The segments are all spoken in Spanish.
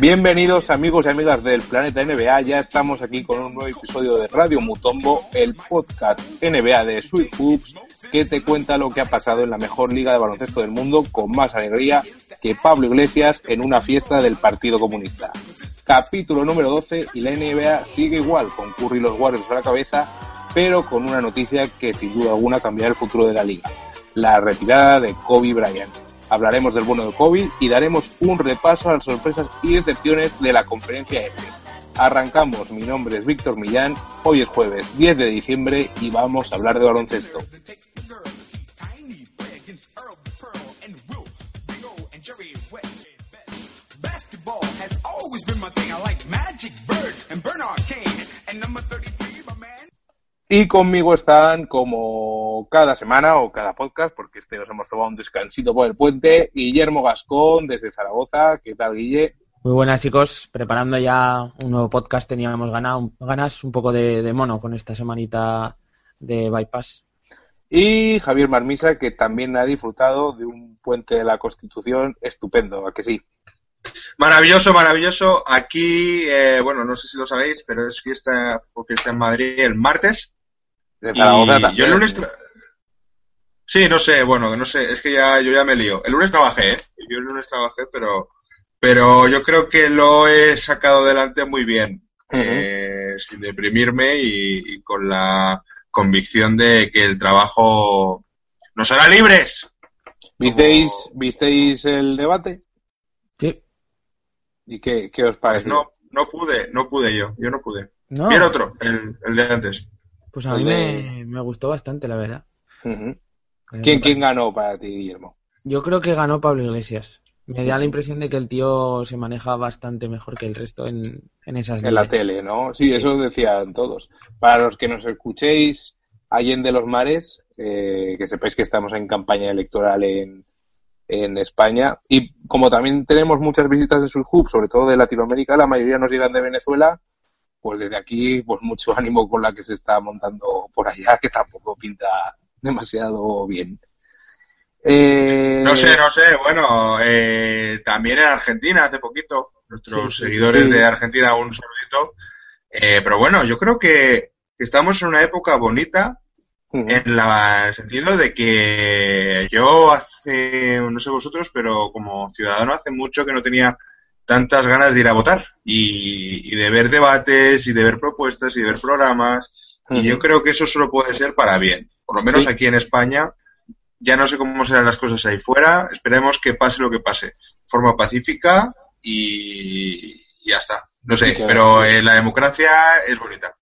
Bienvenidos amigos y amigas del planeta NBA, ya estamos aquí con un nuevo episodio de Radio Mutombo, el podcast NBA de Sweet Hoops, que te cuenta lo que ha pasado en la mejor liga de baloncesto del mundo con más alegría que Pablo Iglesias en una fiesta del Partido Comunista. Capítulo número 12 y la NBA sigue igual, con Curry y los Warriors a la cabeza, pero con una noticia que sin duda alguna cambiará el futuro de la liga, la retirada de Kobe Bryant hablaremos del bono de Kobe y daremos un repaso a las sorpresas y decepciones de la conferencia F. Arrancamos, mi nombre es Víctor Millán, hoy es jueves 10 de diciembre y vamos a hablar de baloncesto. Y conmigo están, como cada semana o cada podcast, porque este nos hemos tomado un descansito por el puente, Guillermo Gascón desde Zaragoza. ¿Qué tal, Guille? Muy buenas, chicos. Preparando ya un nuevo podcast, teníamos ganas, ganas un poco de, mono con esta semanita de Bypass. Y Javier Marmisa, que también ha disfrutado de un puente de la Constitución estupendo, ¿a que sí? Maravilloso, maravilloso. Aquí, eh, bueno, no sé si lo sabéis, pero es fiesta, porque está en Madrid el martes. De Yo el lunes... Sí, no sé, bueno, no sé, es que ya yo ya me lío. El lunes trabajé, ¿eh? Yo el lunes trabajé, pero pero yo creo que lo he sacado adelante muy bien, eh, sin deprimirme y, con la convicción de que el trabajo nos hará libres. ¿Visteis, ¿visteis el debate? Sí. ¿Y qué, qué os parece? Pues no, no pude, no pude yo, yo no pude. No. otro, el, el de antes. Pues a mí me, gustó bastante, la verdad. ¿Quién, ¿Quién ganó para ti, Guillermo? Yo creo que ganó Pablo Iglesias. Me da la impresión de que el tío se maneja bastante mejor que el resto en, en esas En la tele, ¿no? Sí, eso decían todos. Para los que nos escuchéis de los Mares, eh, que sepáis que estamos en campaña electoral en, en España. Y como también tenemos muchas visitas en sus hubs, sobre todo de Latinoamérica, la mayoría nos llegan de Venezuela pues desde aquí, pues mucho ánimo con la que se está montando por allá, que tampoco pinta demasiado bien. Eh... No sé, no sé, bueno, eh, también en Argentina hace poquito, nuestros seguidores de Argentina un saludito, eh, pero bueno, yo creo que, estamos en una época bonita en, la, el sentido de que yo hace, no sé vosotros, pero como ciudadano hace mucho que no tenía tantas ganas de ir a votar y, de ver debates y de ver propuestas y de ver programas. Y yo creo que eso solo puede ser para bien. Por lo menos aquí en España. Ya no sé cómo serán las cosas ahí fuera. Esperemos que pase lo que pase. De forma pacífica y, ya está. No sé, pero eh, la democracia es bonita.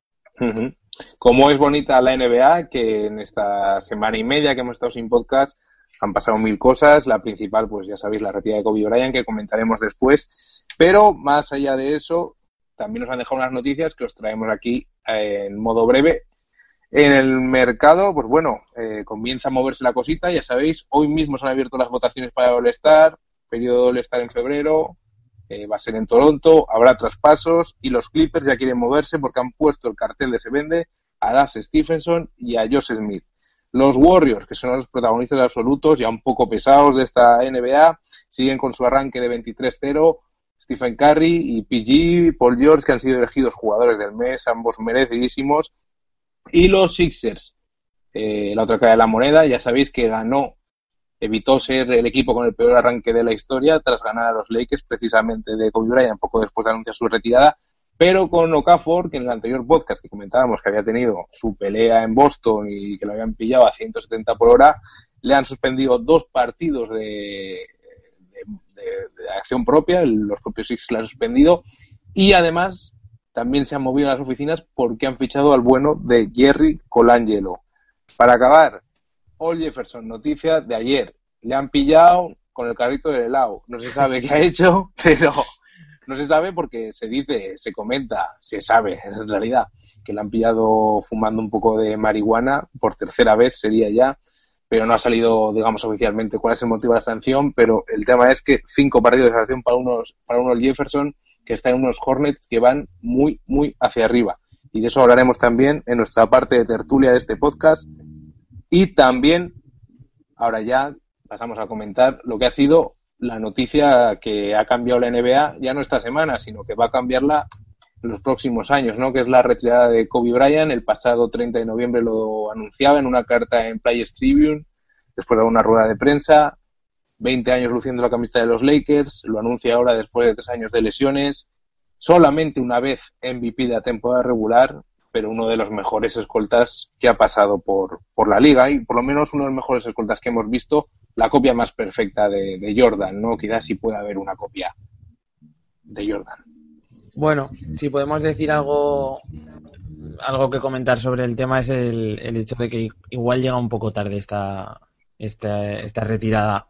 Como es bonita la NBA, que en esta semana y media que hemos estado sin podcast han pasado mil cosas. La principal, pues ya sabéis, la retirada de Kobe Bryant, que comentaremos después. Pero más allá de eso, también nos han dejado unas noticias que os traemos aquí eh, en modo breve. En el mercado, pues bueno, eh, comienza a moverse la cosita. Ya sabéis, hoy mismo se han abierto las votaciones para el All-Star, periodo de All-Star en febrero. Eh, va a ser en Toronto, habrá traspasos y los Clippers ya quieren moverse porque han puesto el cartel de se vende a Das Stephenson y a Josh Smith. Los Warriors, que son los protagonistas absolutos, ya un poco pesados de esta NBA, siguen con su arranque de 23-0. Stephen Curry y PG, Paul George, que han sido elegidos jugadores del mes, ambos merecidísimos. Y los Sixers, eh, la otra cara de la moneda, ya sabéis que ganó, evitó ser el equipo con el peor arranque de la historia tras ganar a los Lakers precisamente de Kobe Bryant poco después de anunciar su retirada pero con Okafor, que en el anterior podcast que comentábamos que había tenido su pelea en Boston y que lo habían pillado a 170 por hora, le han suspendido dos partidos de, acción propia, los propios Six le han suspendido, y además también se han movido las oficinas porque han fichado al bueno de Jerry Colangelo. Para acabar, All Jefferson, noticia de ayer, le han pillado con el carrito del helado. No se sabe qué ha hecho, pero no se sabe porque se dice, se comenta, se sabe en realidad que le han pillado fumando un poco de marihuana por tercera vez sería ya, pero no ha salido, digamos, oficialmente cuál es el motivo de la sanción, pero el tema es que cinco partidos de sanción para unos, para unos Jefferson que están en unos Hornets que van muy, muy hacia arriba. Y de eso hablaremos también en nuestra parte de tertulia de este podcast. Y también, ahora ya pasamos a comentar lo que ha sido la noticia que ha cambiado la NBA, ya no esta semana, sino que va a cambiarla en los próximos años, ¿no? Que es la retirada de Kobe Bryant. El pasado 30 de noviembre lo anunciaba en una carta en Players Tribune, después de una rueda de prensa. 20 años luciendo la camiseta de los Lakers, lo anuncia ahora después de tres años de lesiones. Solamente una vez MVP de la temporada regular, pero uno de los mejores escoltas que ha pasado por, por la liga y por lo menos uno de los mejores escoltas que hemos visto la copia más perfecta de, Jordan, ¿no? Quizás sí pueda haber una copia de Jordan. Bueno, si podemos decir algo algo que comentar sobre el tema es el, el hecho de que igual llega un poco tarde esta, esta, esta retirada.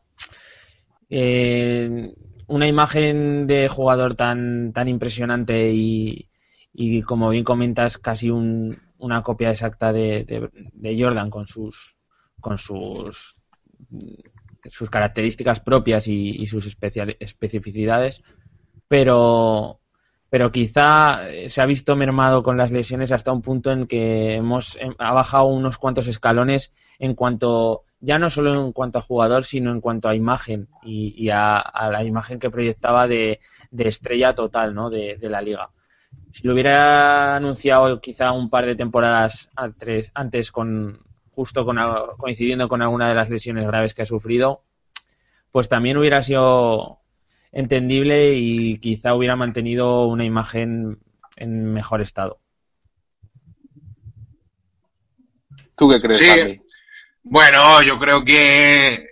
Eh, una imagen de jugador tan, tan impresionante y, y como bien comentas, casi un, una copia exacta de, de, Jordan con sus con sus sus características propias y, sus especificidades, pero, pero quizá se ha visto mermado con las lesiones hasta un punto en que hemos em, ha bajado unos cuantos escalones en cuanto ya no solo en cuanto a jugador sino en cuanto a imagen y, a, la imagen que proyectaba de, estrella total ¿no? de, la liga si lo hubiera anunciado quizá un par de temporadas antes, antes con, justo con, coincidiendo con alguna de las lesiones graves que ha sufrido, pues también hubiera sido entendible y quizá hubiera mantenido una imagen en mejor estado. ¿Tú qué crees? Sí. Bueno, yo creo que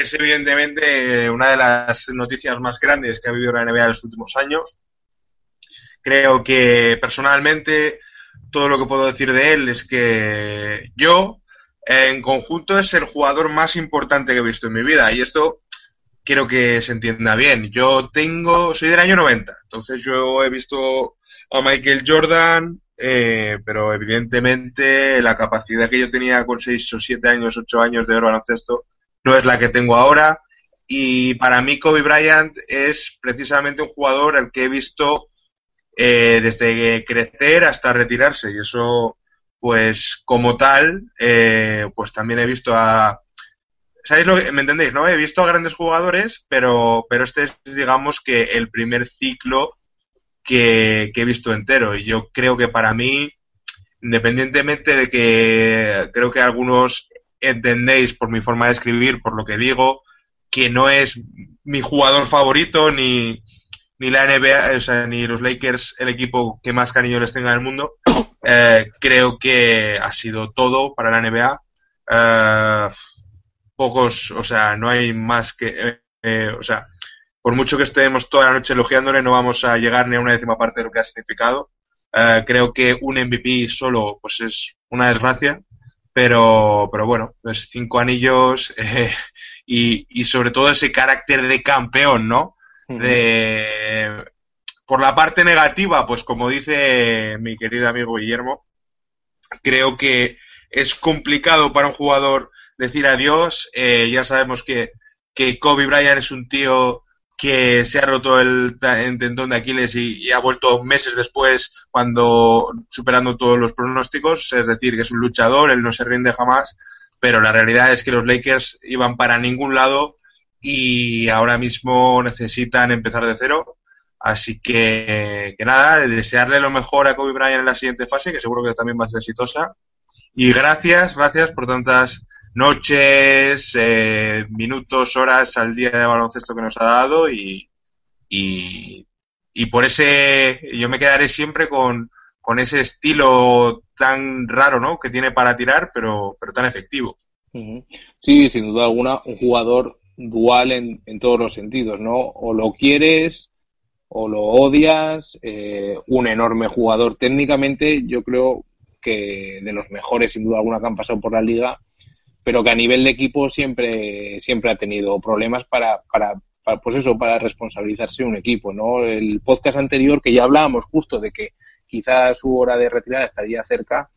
es evidentemente una de las noticias más grandes que ha vivido la NBA en los últimos años. Creo que personalmente todo lo que puedo decir de él es que yo en conjunto es el jugador más importante que he visto en mi vida. Y esto quiero que se entienda bien. Yo tengo, soy del año 90, entonces yo he visto a Michael Jordan, eh, pero evidentemente la capacidad que yo tenía con 6 o 7 años, 8 años de baloncesto no es la que tengo ahora. Y para mí Kobe Bryant es precisamente un jugador al que he visto eh, desde crecer hasta retirarse. Y eso pues como tal, eh, pues también he visto a... ¿Sabéis lo que me entendéis, no? He visto a grandes jugadores, pero, pero este es, digamos, que el primer ciclo que, que he visto entero. Y yo creo que para mí, independientemente de que creo que algunos entendéis por mi forma de escribir, por lo que digo, que no es mi jugador favorito, ni, ni la NBA, o sea, ni los Lakers el equipo que más cariño les tenga en el mundo, eh, creo que ha sido todo para la NBA. Eh, pocos, o sea, no hay más que, eh, o sea, por mucho que estemos toda la noche elogiándole, no vamos a llegar ni a una décima parte de lo que ha significado. creo que un MVP solo, pues es una desgracia, pero, pero bueno, pues cinco anillos y, y sobre todo ese carácter de campeón, ¿no? De por la parte negativa, pues como dice mi querido amigo Guillermo, creo que es complicado para un jugador decir adiós. Eh, ya sabemos que, que Kobe Bryant es un tío que se ha roto el, tendón de Aquiles y, ha vuelto meses después cuando superando todos los pronósticos, es decir, que es un luchador, él no se rinde jamás, pero la realidad es que los Lakers iban para ningún lado y ahora mismo necesitan empezar de cero Así que, que nada, desearle lo mejor a Kobe Bryant en la siguiente fase, que seguro que también va a ser exitosa. Y gracias, gracias por tantas noches, eh, minutos, horas al día de baloncesto que nos ha dado y, y, y por ese, yo me quedaré siempre con, con ese estilo tan raro, ¿no? Que tiene para tirar, pero, pero tan efectivo. Sí, sin duda alguna, un jugador dual en, todos los sentidos, ¿no? O lo quieres o lo odias, eh, un enorme jugador técnicamente, yo creo que de los mejores sin duda alguna que han pasado por la liga, pero que a nivel de equipo siempre, siempre ha tenido problemas para, para, para pues eso, para responsabilizarse un equipo, ¿no? El podcast anterior que ya hablábamos justo de que quizás su hora de retirada estaría cerca,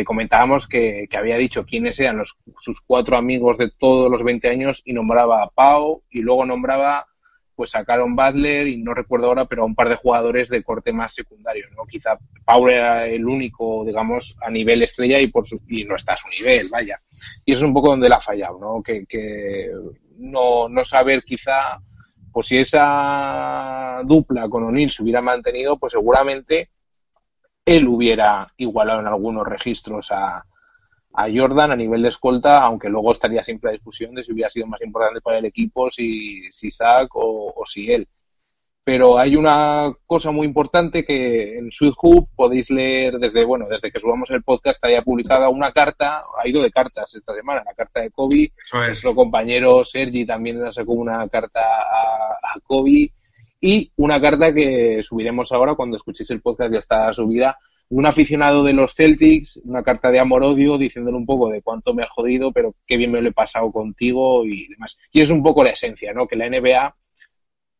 eh, comentábamos que, había dicho quiénes eran los, sus cuatro amigos de todos los 20 años y nombraba a Pau y luego nombraba pues a Caron Butler y no recuerdo ahora, pero a un par de jugadores de corte más secundario, ¿no? Quizá Pau era el único, digamos, a nivel estrella y por su, y no está a su nivel, vaya. Y eso es un poco donde la ha fallado, ¿no? Que, que no, no saber quizá, pues si esa dupla con O'Neill se hubiera mantenido, pues seguramente él hubiera igualado en algunos registros a, a Jordan a nivel de escolta, aunque luego estaría siempre a discusión de si hubiera sido más importante para el equipo, si, si Zach o, si él. Pero hay una cosa muy importante que en Sweet Hoop podéis leer desde, bueno, desde que subamos el podcast haya publicada una carta, ha ido de cartas esta semana, la carta de Kobe. Nuestro compañero Sergi también sacó una carta a, a Kobe y una carta que subiremos ahora cuando escuchéis el podcast ya está subida un aficionado de los Celtics, una carta de amor-odio diciéndole un poco de cuánto me ha jodido, pero qué bien me lo he pasado contigo y demás. Y es un poco la esencia, ¿no? Que la NBA,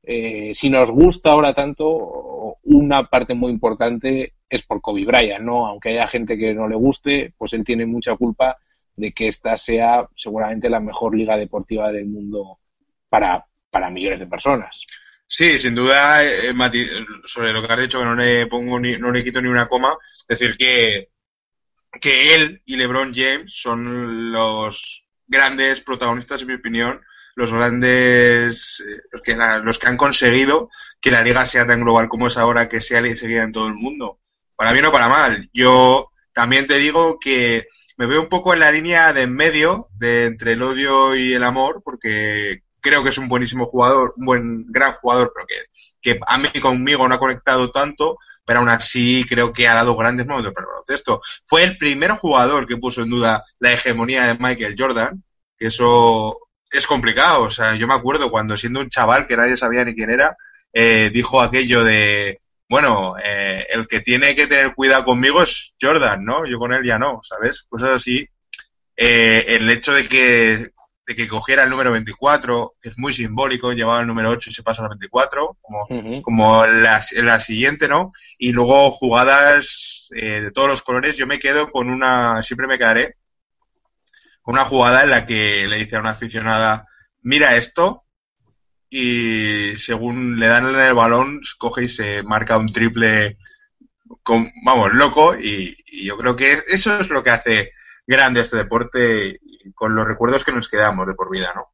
eh, si nos gusta ahora tanto, una parte muy importante es por Kobe Bryant, ¿no? Aunque haya gente que no le guste, pues él tiene mucha culpa de que esta sea seguramente la mejor liga deportiva del mundo para, para millones de personas. Sí, sin duda, eh, sobre lo que has dicho, que no le pongo ni, no le quito ni una coma, decir que, que él y LeBron James son los grandes protagonistas, en mi opinión, los grandes, eh, los, que, los que han conseguido que la liga sea tan global como es ahora, que sea seguida en todo el mundo. Para bien o para mal. Yo también te digo que me veo un poco en la línea de en medio, de entre el odio y el amor, porque creo que es un buenísimo jugador, un buen, gran jugador, pero que, que a mí conmigo no ha conectado tanto, pero aún así creo que ha dado grandes momentos para el baloncesto. Fue el primer jugador que puso en duda la hegemonía de Michael Jordan, que eso es complicado. O sea, yo me acuerdo cuando siendo un chaval que nadie sabía ni quién era, eh, dijo aquello de, bueno, eh, el que tiene que tener cuidado conmigo es Jordan, ¿no? Yo con él ya no, ¿sabes? Cosas así. Eh, el hecho de que de que cogiera el número 24, que es muy simbólico, llevaba el número 8 y se pasa al 24, como, como la, la, siguiente, ¿no? Y luego jugadas eh, de todos los colores, yo me quedo con una, siempre me quedaré con una jugada en la que le dice a una aficionada, mira esto, y según le dan el balón, coge y se marca un triple, con, vamos, loco, y, y yo creo que eso es lo que hace grande este deporte con los recuerdos que nos quedamos de por vida, ¿no?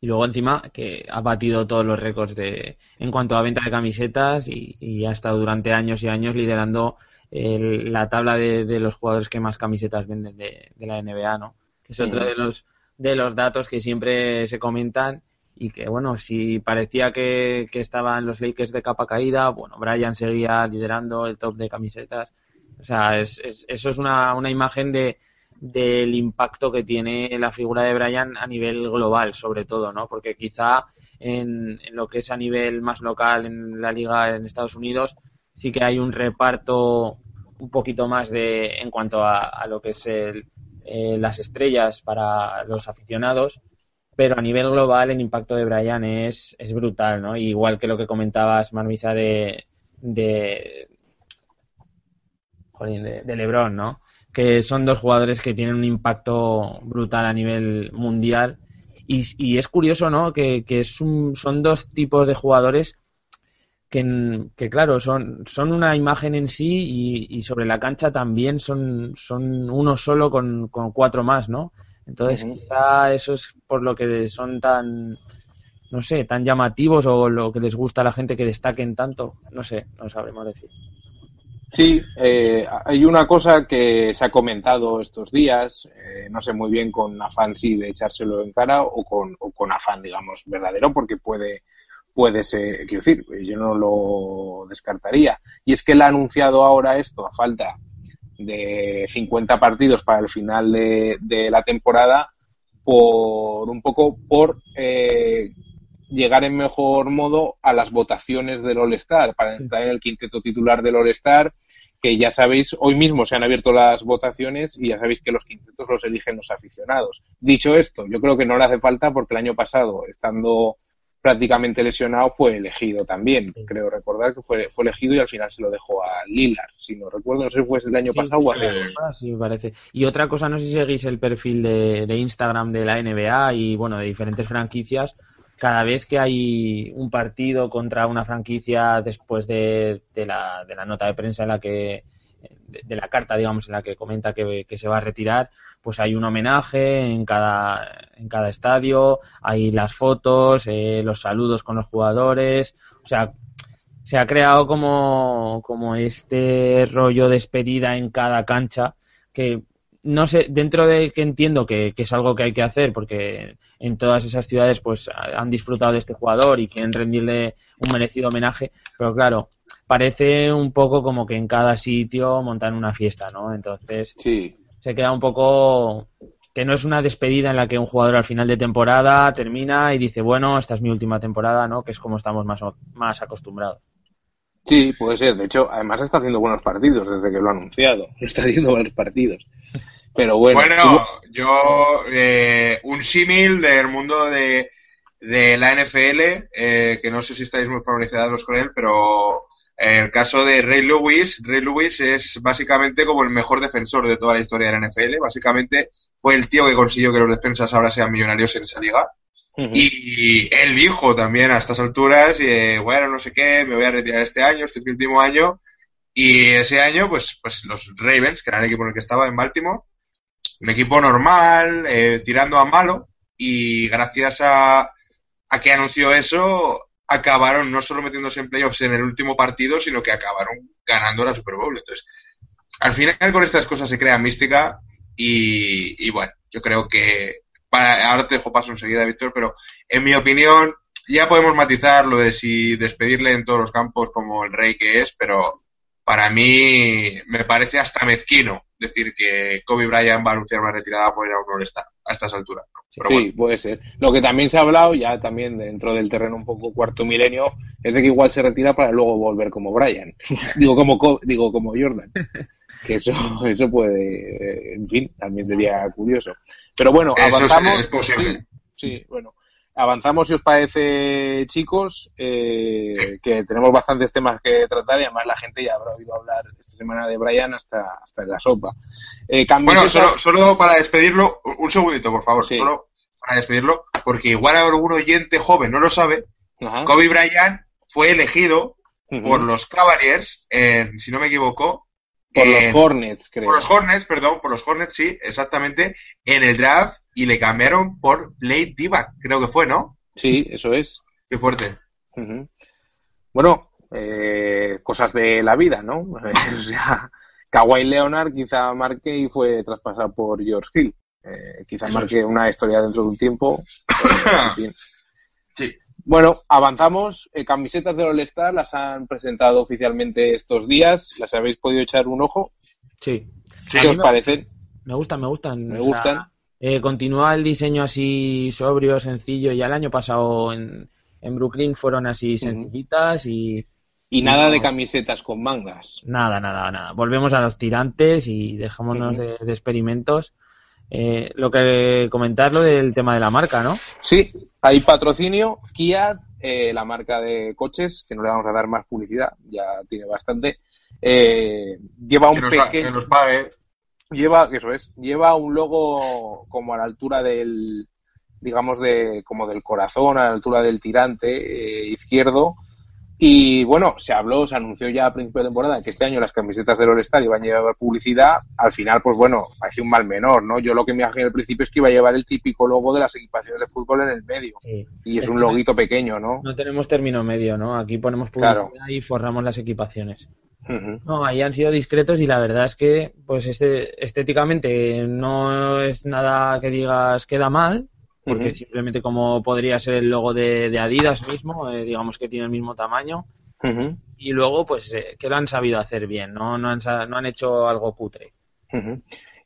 Y luego encima que ha batido todos los récords de en cuanto a venta de camisetas y, ha estado durante años y años liderando la tabla de, los jugadores que más camisetas venden de, la NBA, ¿no? Que es otro de los de los datos que siempre se comentan y que bueno, si parecía que, que estaban los Lakers de capa caída, bueno, Brian seguía liderando el top de camisetas. O sea, es, eso es una, una imagen de, del impacto que tiene la figura de Brian a nivel global, sobre todo, ¿no? Porque quizá en, lo que es a nivel más local en la liga en Estados Unidos sí que hay un reparto un poquito más de en cuanto a, lo que es el, eh, las estrellas para los aficionados, pero a nivel global el impacto de Brian es, es brutal, ¿no? Igual que lo que comentabas, Marmisa, de, de, de, de LeBron, ¿no? Que son dos jugadores que tienen un impacto brutal a nivel mundial. Y, es curioso, ¿no? Que, son dos tipos de jugadores que, que, claro, son, son una imagen en sí y, sobre la cancha también son, son uno solo con, cuatro más, ¿no? Entonces, quizá eso es por lo que son tan, no sé, tan llamativos o lo que les gusta a la gente que destaquen tanto. No sé, no sabremos decir. Sí, eh, hay una cosa que se ha comentado estos días, eh, no sé muy bien con afán sí de echárselo en cara o con, o con afán, digamos, verdadero, porque puede, puede ser, quiero decir, yo no lo descartaría. Y es que él ha anunciado ahora esto a falta de 50 partidos para el final de, de la temporada, por un poco por eh, llegar en mejor modo a las votaciones del All-Star, para entrar en el quinteto titular del All-Star, que ya sabéis, hoy mismo se han abierto las votaciones y ya sabéis que los quintetos los eligen los aficionados. Dicho esto, yo creo que no le hace falta porque el año pasado, estando prácticamente lesionado, fue elegido también. Creo recordar que fue, fue elegido y al final se lo dejó a Lillard. Si no recuerdo, no sé si fue el año pasado o hace dos. Sí, me parece. Y otra cosa, no sé si seguís el perfil de, de Instagram de la NBA y, bueno, de diferentes franquicias cada vez que hay un partido contra una franquicia después de, la, de la, nota de prensa en la que de, la carta digamos en la que comenta que, se va a retirar pues hay un homenaje en cada en cada estadio hay las fotos eh, los saludos con los jugadores o sea se ha creado como como este rollo despedida en cada cancha que no sé, dentro de que entiendo que, es algo que hay que hacer, porque en todas esas ciudades pues han disfrutado de este jugador y quieren rendirle un merecido homenaje, pero claro, parece un poco como que en cada sitio montan una fiesta, ¿no? Entonces sí. se queda un poco que no es una despedida en la que un jugador al final de temporada termina y dice, bueno, esta es mi última temporada, ¿no? Que es como estamos más, más acostumbrados. Sí, puede ser. De hecho, además está haciendo buenos partidos desde que lo ha anunciado. Está haciendo buenos partidos. Pero bueno. Bueno, yo, eh, un símil del mundo de, de la NFL, eh, que no sé si estáis muy familiarizados con él, pero en el caso de Ray Lewis, Ray Lewis es básicamente como el mejor defensor de toda la historia de la NFL. Básicamente fue el tío que consiguió que los defensas ahora sean millonarios en esa liga. Y él dijo también a estas alturas, eh, bueno, no sé qué, me voy a retirar este año, este último año. Y ese año, pues, pues los Ravens, que era el equipo en el que estaba en Baltimore, un equipo normal, eh, tirando a malo, y gracias a, a que anunció eso, acabaron no solo metiéndose en playoffs en el último partido, sino que acabaron ganando la Super Bowl. Entonces, al final con estas cosas se crea mística y, y bueno, yo creo que para, ahora te dejo paso enseguida, Víctor, pero en mi opinión ya podemos matizar lo de si despedirle en todos los campos como el rey que es, pero para mí me parece hasta mezquino decir que Kobe Bryant va a anunciar una retirada por ir a un all a estas alturas. sí, puede ser. Lo que también se ha hablado, ya también dentro del terreno un poco cuarto milenio, es de que igual se retira para luego volver como Bryant. digo, como, digo, como Jordan. Que eso, eso puede, en fin, también sería curioso. Pero bueno, avanzamos. Es, posible. sí, bueno. Avanzamos, si os parece, chicos, eh, que tenemos bastantes temas que tratar y además la gente ya habrá oído hablar esta semana de Brian hasta, hasta la sopa. Eh, bueno, solo, solo, para despedirlo, un segundito, por favor, solo para despedirlo, porque igual algún oyente joven no lo sabe, Kobe Bryant fue elegido por los Cavaliers, si no me equivoco, por los Hornets, creo. Por los Hornets, perdón, por los Hornets, sí, exactamente, en el draft y le cambiaron por Blade Divac, creo que fue, ¿no? Sí, eso es. Qué fuerte. Bueno, eh, cosas de la vida, ¿no? o sea, Kawhi Leonard quizá marque y fue traspasado por George Hill. Eh, quizá marque una historia dentro de un tiempo. sí. Bueno, avanzamos. Eh, camisetas de All-Star las han presentado oficialmente estos días. ¿Las habéis podido echar un ojo? Sí. ¿Qué os parecen? Me gustan, me gustan. Me gustan. Eh, continúa el diseño así sobrio, sencillo. Ya el año pasado en, en Brooklyn fueron así sencillitas y... Y nada de camisetas con mangas. Nada, nada, nada. Volvemos a los tirantes y dejémonos de, experimentos. Eh, lo que comentar lo del tema de la marca, ¿no? Sí, hay patrocinio. Kia, eh, la marca de coches, que no le vamos a dar más publicidad, ya tiene bastante. Eh, lleva un pequeño. Que nos pague lleva, eso es, lleva un logo como a la altura del, digamos, de, como del corazón, a la altura del tirante eh, izquierdo. Y bueno, se habló, se anunció ya a principio de temporada que este año las camisetas del All-Star iban a llevar publicidad. Al final, pues bueno, parece un mal menor, ¿no? Yo lo que me imaginé al principio es que iba a llevar el típico logo de las equipaciones de fútbol en el medio. Y es un loguito pequeño, ¿no? No tenemos término medio, ¿no? Aquí ponemos publicidad y forramos las equipaciones. No, ahí han sido discretos y la verdad es que, pues este, estéticamente no es nada que digas queda mal, porque simplemente como podría ser el logo de, Adidas mismo, eh, digamos que tiene el mismo tamaño. Y luego, pues, eh, que lo han sabido hacer bien, no, no, han, no han hecho algo cutre.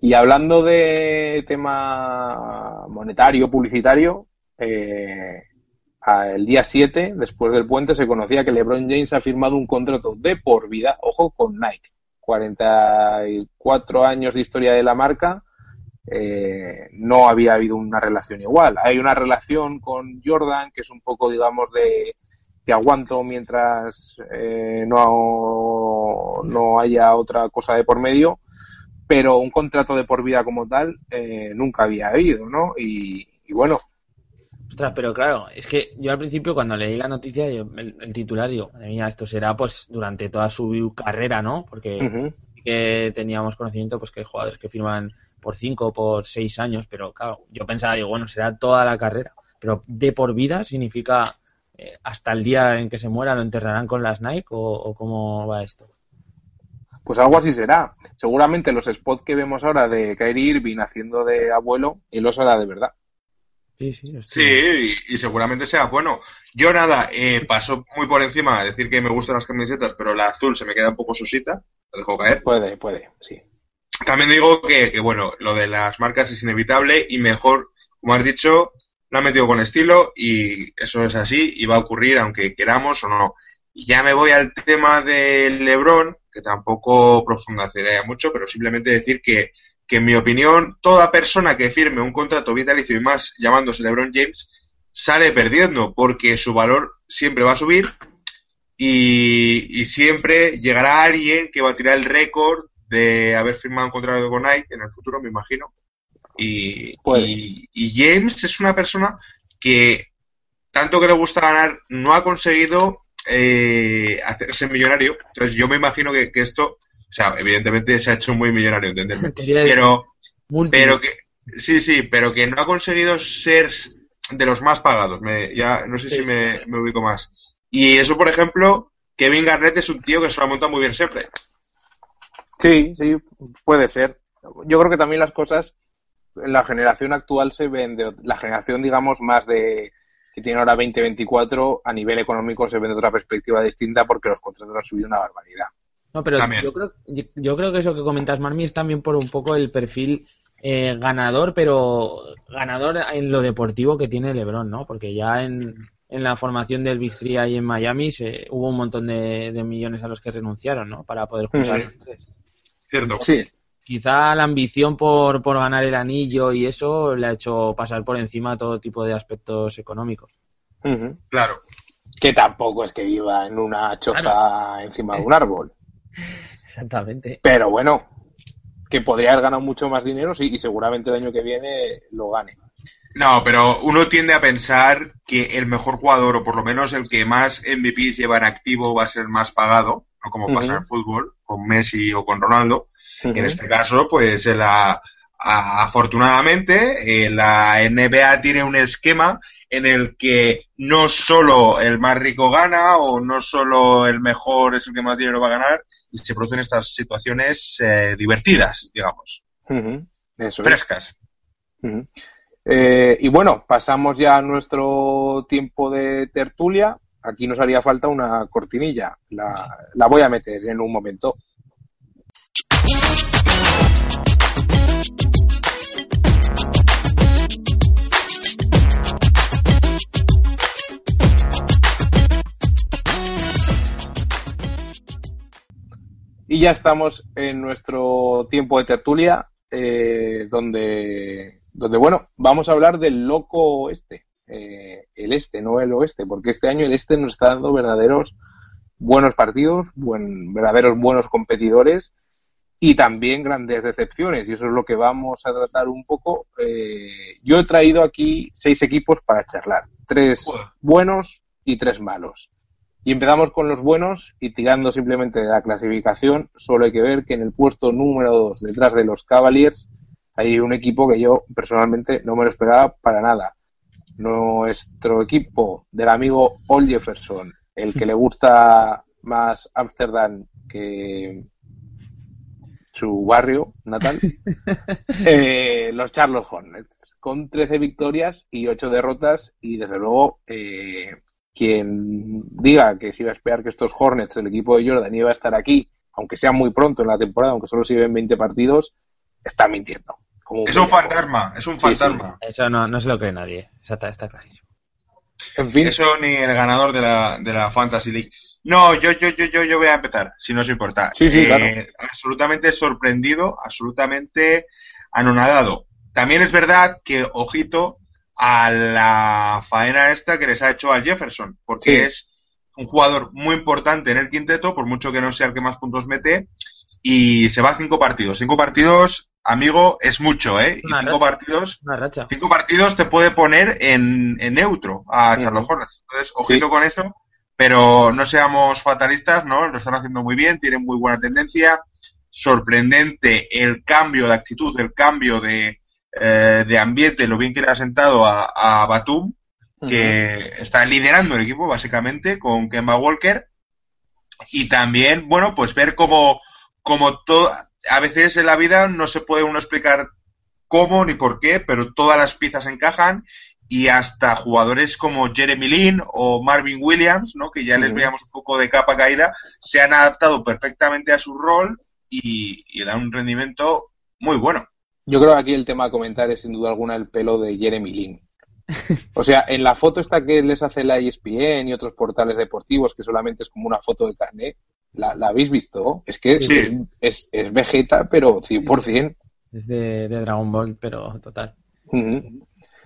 Y hablando de tema monetario, publicitario, eh, el día 7, después del puente, se conocía que LeBron James ha firmado un contrato de por vida, ojo, con Nike. 44 años de historia de la marca, eh, no había habido una relación igual. Hay una relación con Jordan que es un poco, digamos, de te aguanto mientras eh, no, no haya otra cosa de por medio, pero un contrato de por vida como tal eh, nunca había habido, ¿no? Y, bueno. Ostras, pero claro, es que yo al principio cuando leí la noticia, el, titular, digo, madre mía, esto será pues durante toda su carrera, ¿no? Porque que teníamos conocimiento pues que hay jugadores que firman por cinco por seis años, pero claro, yo pensaba, digo, bueno, será toda la carrera, pero de por vida significa eh, hasta el día en que se muera lo enterrarán con las Nike o, cómo va esto. Pues algo así será. Seguramente los spots que vemos ahora de Kyrie Irving haciendo de abuelo, él los hará de verdad. Sí, sí, sí y, seguramente sea bueno. Yo nada, eh, paso muy por encima a decir que me gustan las camisetas, pero la azul se me queda un poco susita. Lo dejo caer. Puede, puede, sí. También digo que, bueno, lo de las marcas es inevitable y mejor, como has dicho, lo han metido con estilo y eso es así y va a ocurrir aunque queramos o no. Y ya me voy al tema del Lebron, que tampoco profundizaré mucho, pero simplemente decir que, que en mi opinión, toda persona que firme un contrato vitalicio y más llamándose LeBron James, sale perdiendo porque su valor siempre va a subir y, y siempre llegará alguien que va a tirar el récord de haber firmado un contrato con Nike en el futuro, me imagino. Y, y, James es una persona que, tanto que le gusta ganar, no ha conseguido eh, hacerse millonario. Entonces yo me imagino que, esto, o sea, evidentemente se ha hecho muy millonario, ¿entendés? Pero, pero que, sí, sí, pero que no ha conseguido ser de los más pagados. Me, ya no sé si me, me ubico más. Y eso, por ejemplo, Kevin Garnett es un tío que se lo monta muy bien siempre. Sí, sí, puede ser. Yo creo que también las cosas en la generación actual se ven de la generación, digamos, más de que tiene ahora 2024 a nivel económico se ven de otra perspectiva distinta porque los contratos han subido una barbaridad. No, pero yo creo, yo, creo que eso que comentas, Marmi, es también por un poco el perfil eh, ganador, pero ganador en lo deportivo que tiene LeBron, ¿no? Porque ya en, en la formación del Big Three ahí en Miami se, hubo un montón de, millones a los que renunciaron, ¿no? Para poder jugar los tres. Sí. Quizá la ambición por, por ganar el anillo y eso le ha hecho pasar por encima todo tipo de aspectos económicos. Claro. Que tampoco es que viva en una choza encima de un árbol. Exactamente. Pero bueno, que podría haber ganado mucho más dinero sí, y seguramente el año que viene lo gane. No, pero uno tiende a pensar que el mejor jugador, o por lo menos el que más MVPs lleva en activo, va a ser el más pagado, no como pasa en el fútbol, con Messi o con Ronaldo. En este caso, pues la, afortunadamente, eh, la NBA tiene un esquema en el que no solo el más rico gana o no solo el mejor es el que más dinero va a ganar, y se producen estas situaciones eh, divertidas, digamos. Frescas. Eh, y bueno, pasamos ya a nuestro tiempo de tertulia. Aquí nos haría falta una cortinilla. La, la voy a meter en un momento. Y ya estamos en nuestro tiempo de tertulia, eh, donde donde, bueno, vamos a hablar del loco oeste, eh, el este, no el oeste, porque este año el este nos está dando verdaderos buenos partidos, buen, verdaderos buenos competidores y también grandes decepciones, y eso es lo que vamos a tratar un poco. Eh, yo he traído aquí seis equipos para charlar, tres buenos y tres malos. Y empezamos con los buenos y tirando simplemente de la clasificación, solo hay que ver que en el puesto número dos, detrás de los Cavaliers, hay un equipo que yo personalmente no me lo esperaba para nada. Nuestro equipo del amigo Ol Jefferson, el que le gusta más Ámsterdam que su barrio natal, eh, los Charlotte Hornets, con 13 victorias y 8 derrotas y desde luego eh, quien diga que se iba a esperar que estos Hornets, el equipo de Jordan, iba a estar aquí, aunque sea muy pronto en la temporada, aunque solo se 20 partidos, está mintiendo. es un fantasma, es un fantasma. Eso no, no se lo cree nadie, está, está clarísimo. En fin. Eso ni el ganador de la, de la Fantasy League. No, yo, yo, yo, yo, yo voy a empezar, si no os importa. Sí, sí, claro. Eh, absolutamente sorprendido, absolutamente anonadado. También es verdad que, ojito, a la faena esta que les ha hecho al Jefferson, porque es un jugador muy importante en el quinteto, por mucho que no sea el que más puntos mete, y se va a cinco partidos. Cinco partidos, amigo, es mucho, ¿eh? y cinco partidos, cinco partidos te puede poner en, neutro a Charles Hornets. Entonces, ojito con eso, pero no seamos fatalistas, ¿no? Lo están haciendo muy bien, tienen muy buena tendencia. Sorprendente el cambio de actitud, el cambio de, eh, de ambiente, lo bien que le ha sentado a, a Batum, que está liderando el equipo básicamente con Kemba Walker. Y también, bueno, pues ver cómo, como todo, a veces en la vida no se puede uno explicar cómo ni por qué, pero todas las piezas encajan y hasta jugadores como Jeremy Lin o Marvin Williams, ¿no? que ya les veíamos un poco de capa caída, se han adaptado perfectamente a su rol y, y dan un rendimiento muy bueno. Yo creo que aquí el tema a comentar es sin duda alguna el pelo de Jeremy Lin. O sea, en la foto esta que les hace la ESPN y otros portales deportivos, que solamente es como una foto de carne, ¿la, habéis visto? Es que es, es, Vegeta, pero 100%. Es de, Dragon Ball, pero total.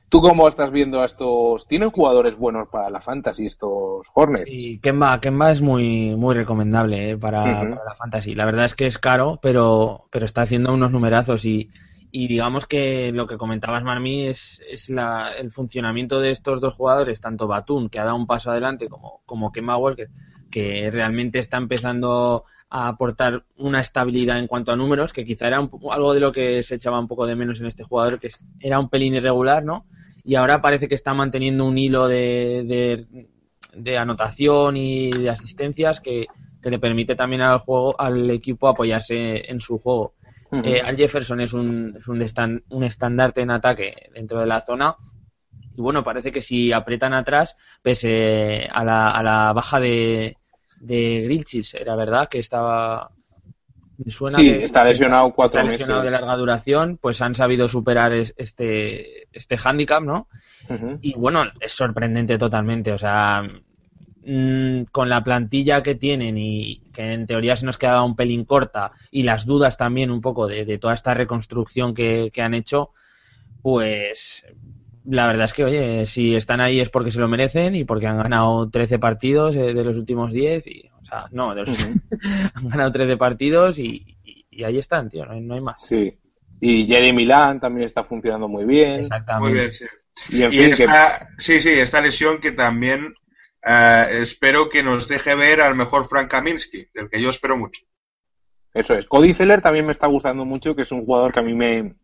¿Tú cómo estás viendo a estos? ¿Tienen jugadores buenos para la Fantasy estos Hornets? Sí, Kemba, Kemba es muy, muy recomendable eh, para, para, la Fantasy. La verdad es que es caro, pero, pero está haciendo unos numerazos y y digamos que lo que comentabas, Marmi, es, es la, el funcionamiento de estos dos jugadores, tanto Batum, que ha dado un paso adelante, como, como Kemba Walker, que realmente está empezando a aportar una estabilidad en cuanto a números, que quizá era un, algo de lo que se echaba un poco de menos en este jugador, que era un pelín irregular, ¿no? Y ahora parece que está manteniendo un hilo de, de, de anotación y de asistencias que, que le permite también al juego, al equipo apoyarse en su juego. Eh, Al Jefferson es un, es un, un estandarte en ataque dentro de la zona. Y bueno, parece que si apretan atrás, pese a la, a la baja de, de Grilchis, era verdad que estaba. suena sí, está lesionado cuatro está lesionado de larga duración, pues han sabido superar este, este handicap, ¿no? Y bueno, es sorprendente totalmente. O sea, Mm, con la plantilla que tienen y que en teoría se nos quedaba un pelín corta y las dudas también un poco de, toda esta reconstrucción que, han hecho, pues la verdad es que, oye, si están ahí es porque se lo merecen y porque han ganado 13 partidos eh, de los últimos 10 y, o sea, no, han ganado 13 partidos y, ahí están, tío, no hay, más. Sí. Y Jerry Milán también está funcionando muy bien. Exactamente. Muy bien, sí. Y, en fin, sí, sí, esta lesión que también eh, espero que nos deje ver al mejor Frank Kaminsky, del que yo espero mucho. Eso es. Cody Zeller también me está gustando mucho, que es un jugador que a mí me,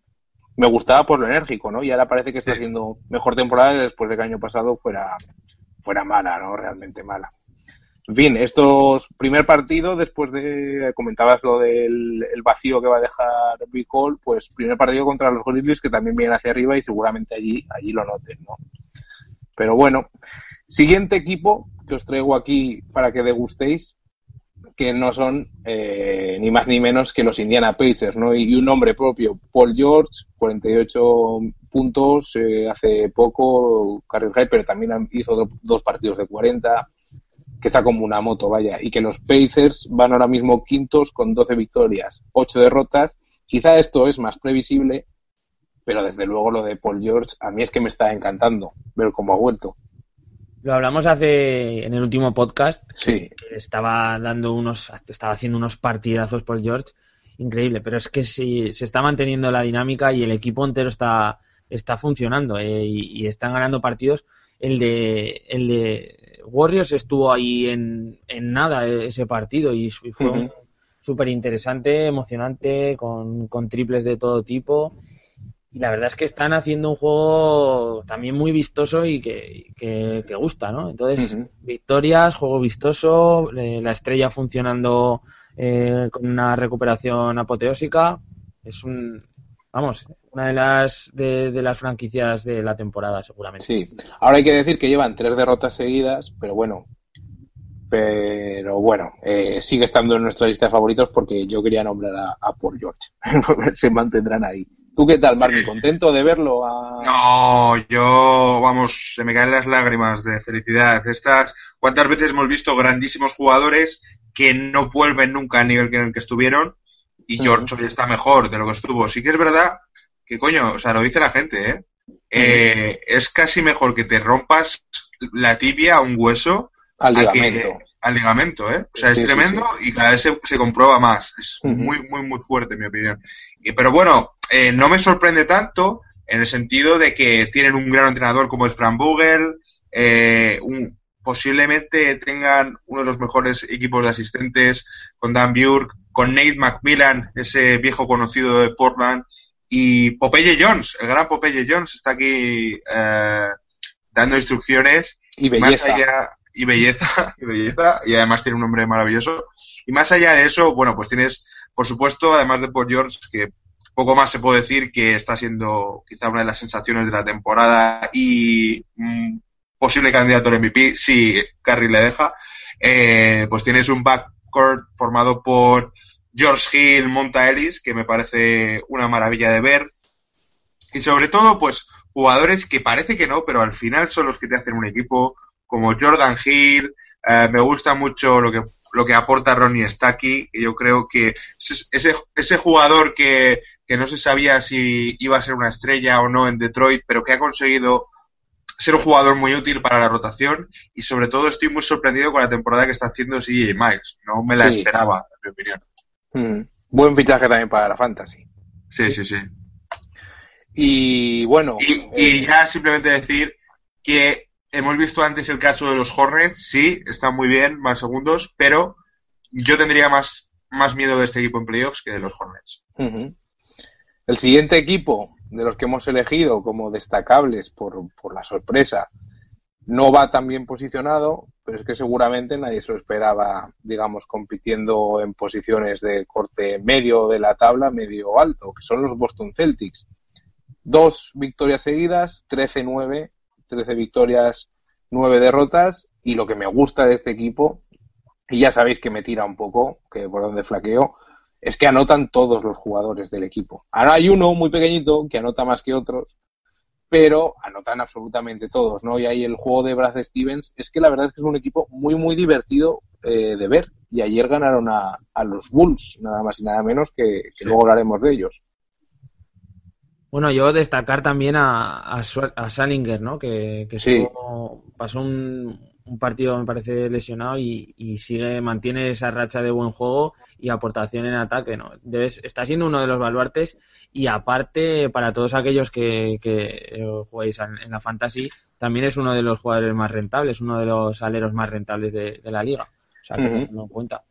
me gustaba por lo enérgico, ¿no? Y ahora parece que está haciendo mejor temporada después de que el año pasado fuera, fuera mala, ¿no? Realmente mala. En fin, estos primer partido, después de, comentabas lo del vacío que va a dejar Big Cole, pues primer partido contra los Grizzlies que también viene hacia arriba y seguramente allí, allí lo noten, ¿no? Pero bueno, Siguiente equipo que os traigo aquí para que degustéis, que no son eh, ni más ni menos que los Indiana Pacers, ¿no? Y, un nombre propio, Paul George, 48 puntos eh, hace poco, career high, pero también hizo dos partidos de 40, que está como una moto, vaya, y que los Pacers van ahora mismo quintos con 12 victorias, 8 derrotas. Quizá esto es más previsible, pero desde luego lo de Paul George a mí es que me está encantando ver cómo ha vuelto. Lo hablamos hace en el último podcast. Sí. Que estaba dando unos, estaba haciendo unos partidazos por George, increíble. Pero es que si se está manteniendo la dinámica y el equipo entero está, está funcionando eh, y, están ganando partidos. El de, el de Warriors estuvo ahí en, en nada ese partido y fue súper interesante, emocionante, con, con triples de todo tipo y la verdad es que están haciendo un juego también muy vistoso y que, que, gusta, ¿no? Entonces, victorias, juego vistoso, eh, la estrella funcionando eh, con una recuperación apoteósica. Es un, vamos, una de las, de, las franquicias de la temporada, seguramente. Sí, ahora hay que decir que llevan tres derrotas seguidas, pero bueno, pero bueno, eh, sigue estando en nuestra lista de favoritos porque yo quería nombrar a, a Paul George. Se mantendrán ahí. ¿Tú qué tal, Marky? ¿Contento de verlo? No, yo, vamos, se me caen las lágrimas de felicidad. Estas, ¿cuántas veces hemos visto grandísimos jugadores que no vuelven nunca al nivel en el que estuvieron? Y George hoy está mejor de lo que estuvo. Sí que es verdad que, coño, o sea, lo dice la gente, ¿eh? eh es casi mejor que te rompas la tibia a un hueso al ligamento. al ligamento, ¿eh? O sea, es tremendo y cada vez se, comprueba más. Es muy, muy, muy fuerte, en mi opinión. Y, pero bueno, eh, no me sorprende tanto en el sentido de que tienen un gran entrenador como es Fran Vogel, eh, un, posiblemente tengan uno de los mejores equipos de asistentes con Dan Burke, con Nate McMillan, ese viejo conocido de Portland, y Popeye Jones, el gran Popeye Jones está aquí eh, dando instrucciones. Y belleza. y belleza, y belleza, y además tiene un nombre maravilloso. Y más allá de eso, bueno, pues tienes, por supuesto, además de Paul Jones, que poco más se puede decir que está siendo quizá una de las sensaciones de la temporada y un posible candidato al MVP si Carrie le deja. Eh, pues tienes un backcourt formado por George Hill, Monta Ellis, que me parece una maravilla de ver. Y sobre todo, pues jugadores que parece que no, pero al final son los que te hacen un equipo, como Jordan Hill. Eh, me gusta mucho lo que, lo que aporta Ronnie Stacky. Y yo creo que ese, ese jugador que que no se sabía si iba a ser una estrella o no en Detroit, pero que ha conseguido ser un jugador muy útil para la rotación y sobre todo estoy muy sorprendido con la temporada que está haciendo CJ Miles. No me la esperaba, en mi opinión. Mm. Buen fichaje también para la Fantasy. Sí, sí, sí. Y bueno. Y, eh, ya simplemente decir que hemos visto antes el caso de los Hornets, sí, están muy bien, más segundos, pero yo tendría más, más miedo de este equipo en playoffs que de los Hornets. El siguiente equipo de los que hemos elegido como destacables por, por la sorpresa no va tan bien posicionado, pero es que seguramente nadie se lo esperaba, digamos, compitiendo en posiciones de corte medio de la tabla, medio alto, que son los Boston Celtics. Dos victorias seguidas, 13-9, 13 victorias, 9 derrotas, y lo que me gusta de este equipo, y ya sabéis que me tira un poco, que por donde flaqueo, es que anotan todos los jugadores del equipo. Ahora hay uno muy pequeñito que anota más que otros, pero anotan absolutamente todos, ¿no? Y ahí el juego de Brad Stevens es que la verdad es que es un equipo muy, muy divertido eh, de ver. Y ayer ganaron a, los Bulls, nada más y nada menos, que, luego hablaremos de ellos. Bueno, yo destacar también a, a, Salinger, ¿no? Que, pasó un, un partido, me parece, lesionado y, y, sigue, mantiene esa racha de buen juego y aportación en ataque, ¿no? Debes, está siendo uno de los baluartes y aparte, para todos aquellos que, que juguéis en, la Fantasy, también es uno de los jugadores más rentables, uno de los aleros más rentables de, la liga. O sea, que en cuenta.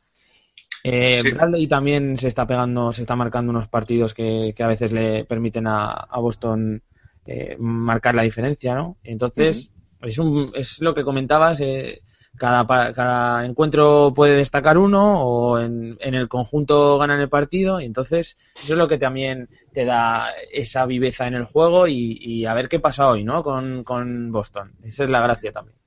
Eh, Bradley también se está pegando, se está marcando unos partidos que, que a veces le permiten a, a Boston eh, marcar la diferencia, ¿no? Entonces, es, un, es lo que comentabas, eh, cada, cada encuentro puede destacar uno o en, en, el conjunto ganan el partido y entonces eso es lo que también te da esa viveza en el juego y, a ver qué pasa hoy, ¿no? Con, con, Boston. Esa es la gracia también.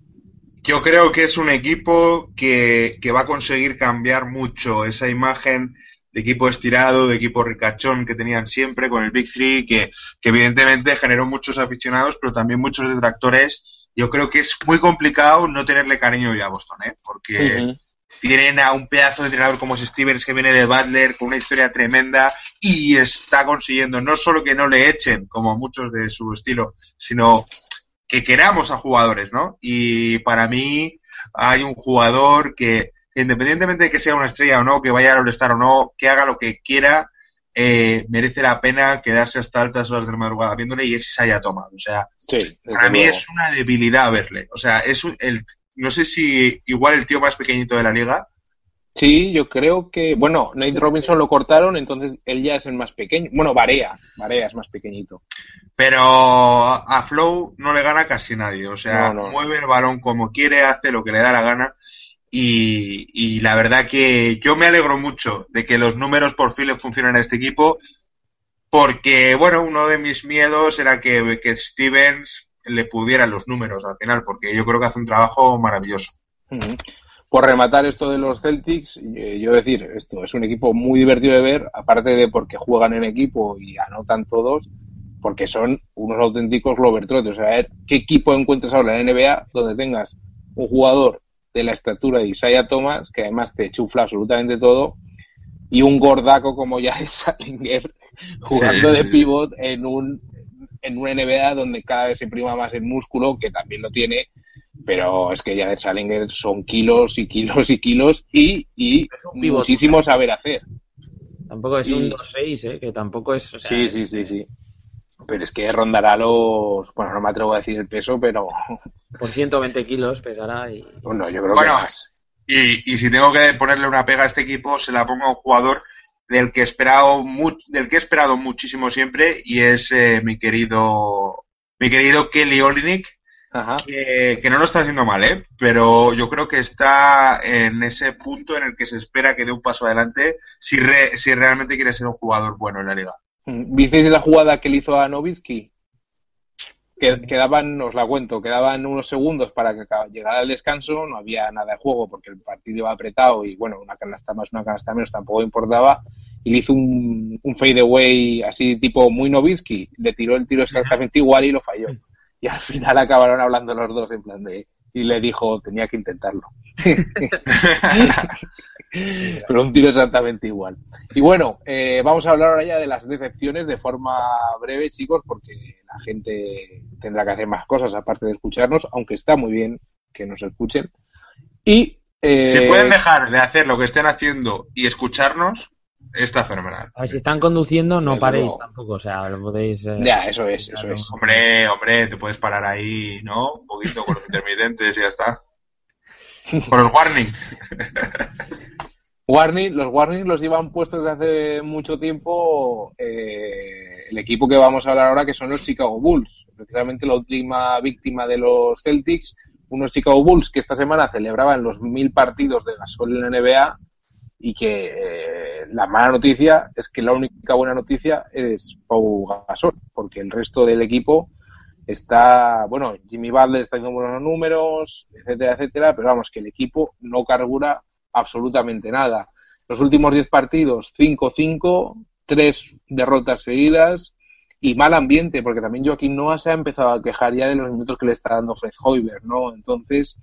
Yo creo que es un equipo que, que va a conseguir cambiar mucho esa imagen de equipo estirado, de equipo ricachón que tenían siempre con el Big Three, que, que evidentemente generó muchos aficionados, pero también muchos detractores yo creo que es muy complicado no tenerle cariño ya a Boston, ¿eh? Porque tienen a un pedazo de entrenador como Stevens que viene de Butler con una historia tremenda y está consiguiendo no solo que no le echen, como muchos de su estilo, sino que queramos a jugadores, ¿no? Y para mí hay un jugador que, independientemente de que sea una estrella o no, que vaya a All-Star o no, que haga lo que quiera, eh, merece la pena quedarse hasta altas horas de la madrugada viéndole y es haya tomado. O sea, para mí es una debilidad verle. O sea, es el, no sé si igual el tío más pequeñito de la liga. Sí, yo creo que, bueno, Nate Robinson lo cortaron, entonces él ya es el más pequeño. Bueno, Barea, Barea es más pequeñito. Pero a Flow no le gana casi nadie. O sea, mueve el balón como quiere, hace lo que le da la gana. Y, la verdad que yo me alegro mucho de que los números por fin le funcionen a este equipo, porque, bueno, uno de mis miedos era que, que Stevens le pudiera los números al final, porque yo creo que hace un trabajo maravilloso. por rematar esto de los Celtics, eh, yo decir, esto es un equipo muy divertido de ver, aparte de porque juegan en equipo y anotan todos, porque son unos auténticos globetrotters. O sea, a ver, ¿qué equipo encuentras ahora en la NBA donde tengas un jugador de la estatura de Isaiah Thomas, que además te chufla absolutamente todo, y un gordaco como ya es Salinger jugando de pivot en un en una NBA donde cada vez se prima más el músculo, que también lo tiene, pero es que Janet Salinger son kilos y kilos y kilos y, y muchísimo saber hacer. Tampoco es un 2-6, ¿eh? que tampoco es... sí, sí, sí, sí. Pero es que rondará los... Bueno, no me atrevo a decir el peso, pero... Por 120 kilos pesará y... Bueno, yo creo que más. Y, y si tengo que ponerle una pega a este equipo, se la pongo a un jugador del que he esperado del que he esperado muchísimo siempre y es eh, mi querido mi querido Kelly Olinik que, no lo está haciendo mal, ¿eh? Pero yo creo que está en ese punto en el que se espera que dé un paso adelante si, si realmente quiere ser un jugador bueno en la liga. Mm, ¿Visteis la jugada que le hizo a Novitsky? Quedaban, os la cuento, quedaban unos segundos para que llegara el descanso, no había nada de juego porque el partido iba apretado y bueno, una canasta más, una canasta menos tampoco importaba. Y le hizo un, un fade away así tipo muy Novitsky, le tiró el tiro exactamente igual y lo falló y al final acabaron hablando los dos en plan de y le dijo tenía que intentarlo pero un tiro exactamente igual y bueno eh, vamos a hablar ahora ya de las decepciones de forma breve chicos porque la gente tendrá que hacer más cosas aparte de escucharnos aunque está muy bien que nos escuchen y eh, si pueden dejar de hacer lo que estén haciendo y escucharnos está fenomenal. A ver, si están conduciendo, no paréis tampoco, o sea, lo podéis... Eh, ya, eso es, eso es. Hombre, hombre, te puedes parar ahí, ¿no? Un poquito con los intermitentes y ya está. Con los warning. warning, los warning los llevan puestos desde hace mucho tiempo eh, el equipo que vamos a hablar ahora, que son los Chicago Bulls. Precisamente la última víctima de los Celtics, unos Chicago Bulls que esta semana celebraban los mil partidos de Gasol en la NBA y que eh, la mala noticia es que la única buena noticia es Pau Gasol, porque el resto del equipo está, bueno, Jimmy Butler está haciendo buenos números, etcétera, etcétera, pero vamos, que el equipo no cargura absolutamente nada. Los últimos 10 partidos, 5-5, tres derrotas seguidas y mal ambiente, porque también Joaquín Noah se ha empezado a quejar ya de los minutos que le está dando Fred Hoiber, ¿no? Entonces,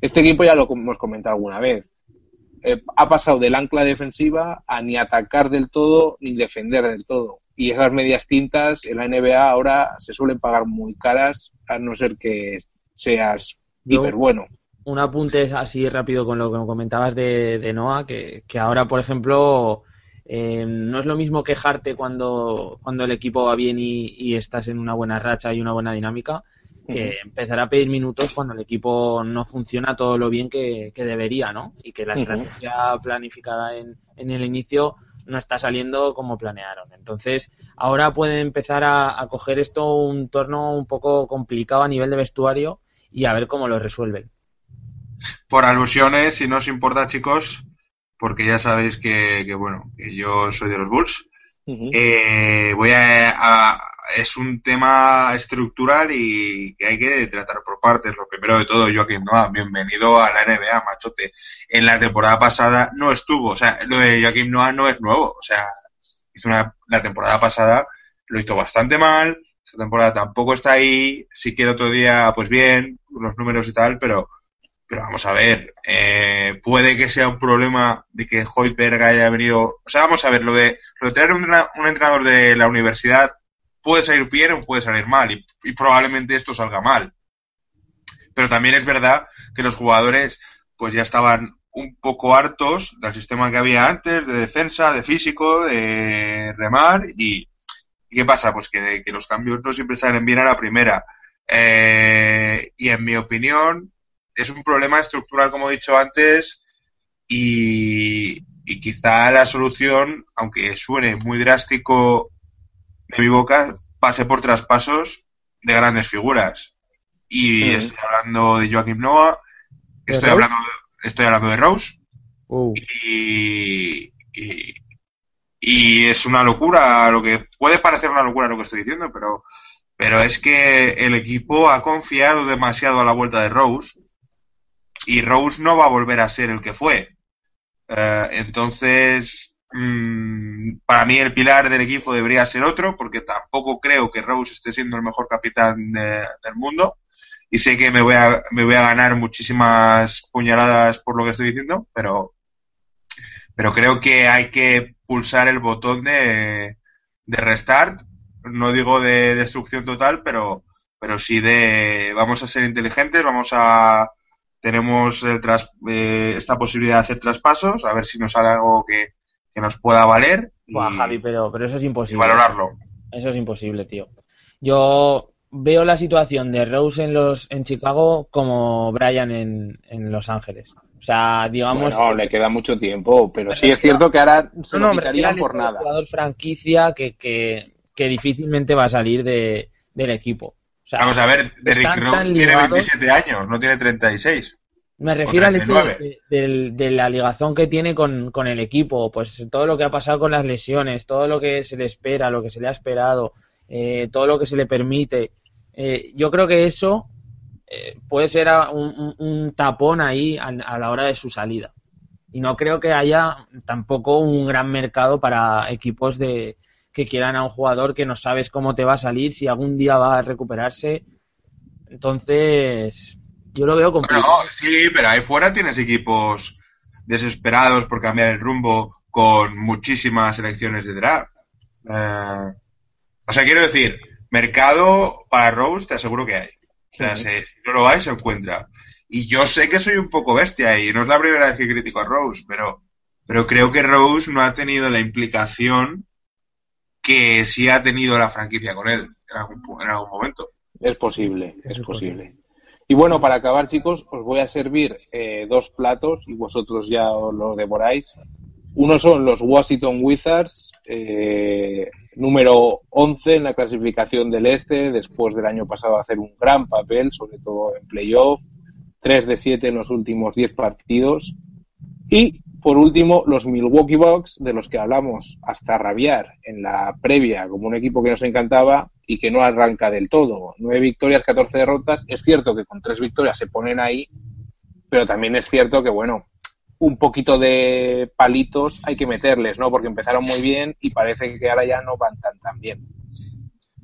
este equipo ya lo hemos comentado alguna vez eh, ha pasado del ancla defensiva a ni atacar del todo ni defender del todo. Y esas medias tintas en la NBA ahora se suelen pagar muy caras, a no ser que seas hiper bueno. Un apunte así rápido con lo que comentabas de, de Noah, que, ahora, por ejemplo, eh, no es lo mismo quejarte cuando, cuando el equipo va bien y, estás en una buena racha y una buena dinámica, que empezar a pedir minutos cuando el equipo no funciona todo lo bien que, debería, ¿no? Y que la estrategia planificada en, en, el inicio no está saliendo como planearon. Entonces, ahora puede empezar a, coger esto un torno un poco complicado a nivel de vestuario y a ver cómo lo resuelven. Por alusiones, si no os importa, chicos, porque ya sabéis que, bueno, que yo soy de los Bulls, eh, voy a, es un tema estructural y que hay que tratar por partes. Lo primero de todo, Joaquín Noah, bienvenido a la NBA, machote. En la temporada pasada no estuvo, o sea, lo de Joaquín Noah no es nuevo, o sea, hizo una, la temporada pasada lo hizo bastante mal, esta temporada tampoco está ahí, sí que el otro día, pues bien, los números y tal, pero, pero vamos a ver, eh, puede que sea un problema de que Hoyberg haya venido, o sea, vamos a ver, lo de, lo de tener un, un entrenador de la universidad puede salir bien o puede salir mal y, probablemente esto salga mal. Pero también es verdad que los jugadores pues ya estaban un poco hartos del sistema que había antes, de defensa, de físico, de remar y, ¿qué pasa? Pues que, los cambios no siempre salen bien a la primera. Eh, y en mi opinión es un problema estructural, como he dicho antes, y, y quizá la solución, aunque suene muy drástico de mi boca pase por traspasos de grandes figuras. Y estoy hablando de Joaquim Noah, estoy hablando, de, estoy hablando de Rose. Uh. Y, y, es una locura, lo que puede parecer una locura lo que estoy diciendo, pero, pero es que el equipo ha confiado demasiado a la vuelta de Rose y Rose no va a volver a ser el que fue. Eh, entonces, mm, para mí el pilar del equipo debería ser otro, porque tampoco creo que Rose esté siendo el mejor capitán del mundo. Y sé que me voy, a, me voy a ganar muchísimas puñaladas por lo que estoy diciendo, pero, pero creo que hay que pulsar el botón de, de restart. No digo de destrucción total, pero, pero sí de vamos a ser inteligentes, vamos a tenemos el tras, eh, esta posibilidad de hacer traspasos, a ver si nos sale algo que, nos pueda valer. Buah, Javi, pero, pero eso es imposible. valorarlo. Eso es imposible, tío. Yo veo la situación de Rose en los en Chicago como Brian en, en Los Ángeles. O sea, digamos. No, le queda mucho tiempo, pero sí es cierto que ahora se no, lo por nada. Un jugador franquicia que, que, que difícilmente va a salir de, del equipo. Vamos a ver, Derrick Rose tiene 27 años, no tiene 36. Me refiero al hecho de, la ligazón que tiene con, el equipo, pues todo lo que ha pasado con las lesiones, todo lo que se le espera, lo que se le ha esperado, eh, todo lo que se le permite. Eh, yo creo que eso eh, puede ser un, tapón ahí a, a, la hora de su salida. Y no creo que haya tampoco un gran mercado para equipos de, que quieran a un jugador que no sabes cómo te va a salir, si algún día va a recuperarse. Entonces, yo lo veo complicado. sí, pero ahí fuera tienes equipos desesperados por cambiar el rumbo con muchísimas selecciones de draft. Eh, o sea, quiero decir, mercado para Rose te aseguro que hay. O sea, si, no lo hay, se encuentra. Y yo sé que soy un poco bestia y no es la primera vez que critico a Rose, pero, pero creo que Rose no ha tenido la implicación que sí ha tenido la franquicia con él en algún, momento. Es posible, es, posible. Y bueno, para acabar, chicos, os voy a servir eh, dos platos y vosotros ya lo devoráis. Uno son los Washington Wizards, eh, número 11 en la clasificación del Este, después del año pasado hacer un gran papel, sobre todo en playoff, 3 de 7 en los últimos 10 partidos. Y por último, los Milwaukee Bucks, de los que hablamos hasta rabiar en la previa como un equipo que nos encantaba y que no arranca del todo. Nueve victorias, 14 derrotas. Es cierto que con tres victorias se ponen ahí, pero también es cierto que, bueno, un poquito de palitos hay que meterles, ¿no? Porque empezaron muy bien y parece que ahora ya no van tan bien.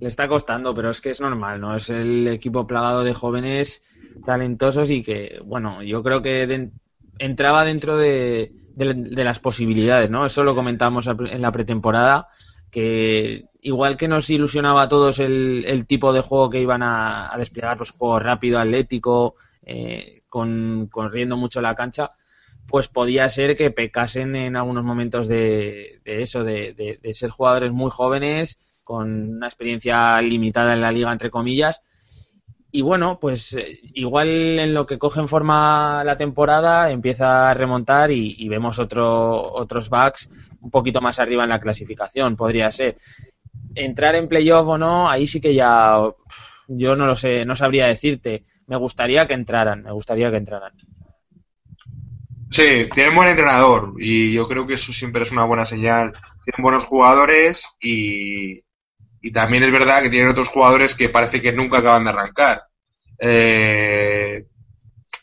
Le está costando, pero es que es normal, ¿no? Es el equipo plagado de jóvenes talentosos y que, bueno, yo creo que entraba dentro de, de, las posibilidades, ¿no? Eso lo comentamos en la pretemporada, que igual que nos ilusionaba a todos el, tipo de juego que iban a, desplegar, pues juego rápido, atlético, eh, con, corriendo mucho la cancha, pues podía ser que pecasen en algunos momentos de, eso, de, de, ser jugadores muy jóvenes, con una experiencia limitada en la liga, entre comillas, y bueno, pues eh, igual en lo que coge en forma la temporada empieza a remontar y, vemos otro, otros backs un poquito más arriba en la clasificación, podría ser. Entrar en playoff o no, ahí sí que ya yo no lo sé, no sabría decirte. Me gustaría que entraran, me gustaría que entraran. Sí, tienen buen entrenador y yo creo que eso siempre es una buena señal. Tienen buenos jugadores y, y también es verdad que tienen otros jugadores que parece que nunca acaban de arrancar. Eh,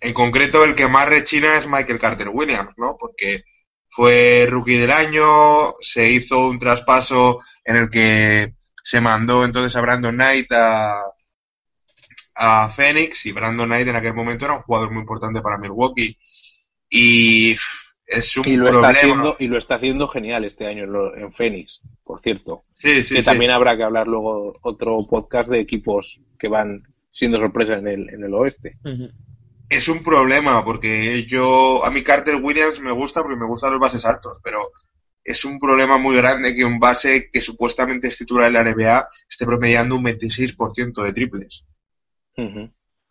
en concreto, el que más rechina es Michael Carter Williams, ¿no? Porque fue rookie del año, se hizo un traspaso en el que se mandó entonces a Brandon Knight a, a Phoenix y Brandon Knight en aquel momento era un jugador muy importante para Milwaukee. Y y lo Está haciendo, y lo está haciendo genial este año en, Phoenix, por cierto. Sí, sí, que también habrá que hablar luego otro podcast de equipos que van siendo sorpresa en el, en el oeste. Es un problema porque yo, a mi Carter Williams me gusta porque me gustan los bases altos, pero es un problema muy grande que un base que supuestamente es titular en la NBA esté promediando un 26% de triples.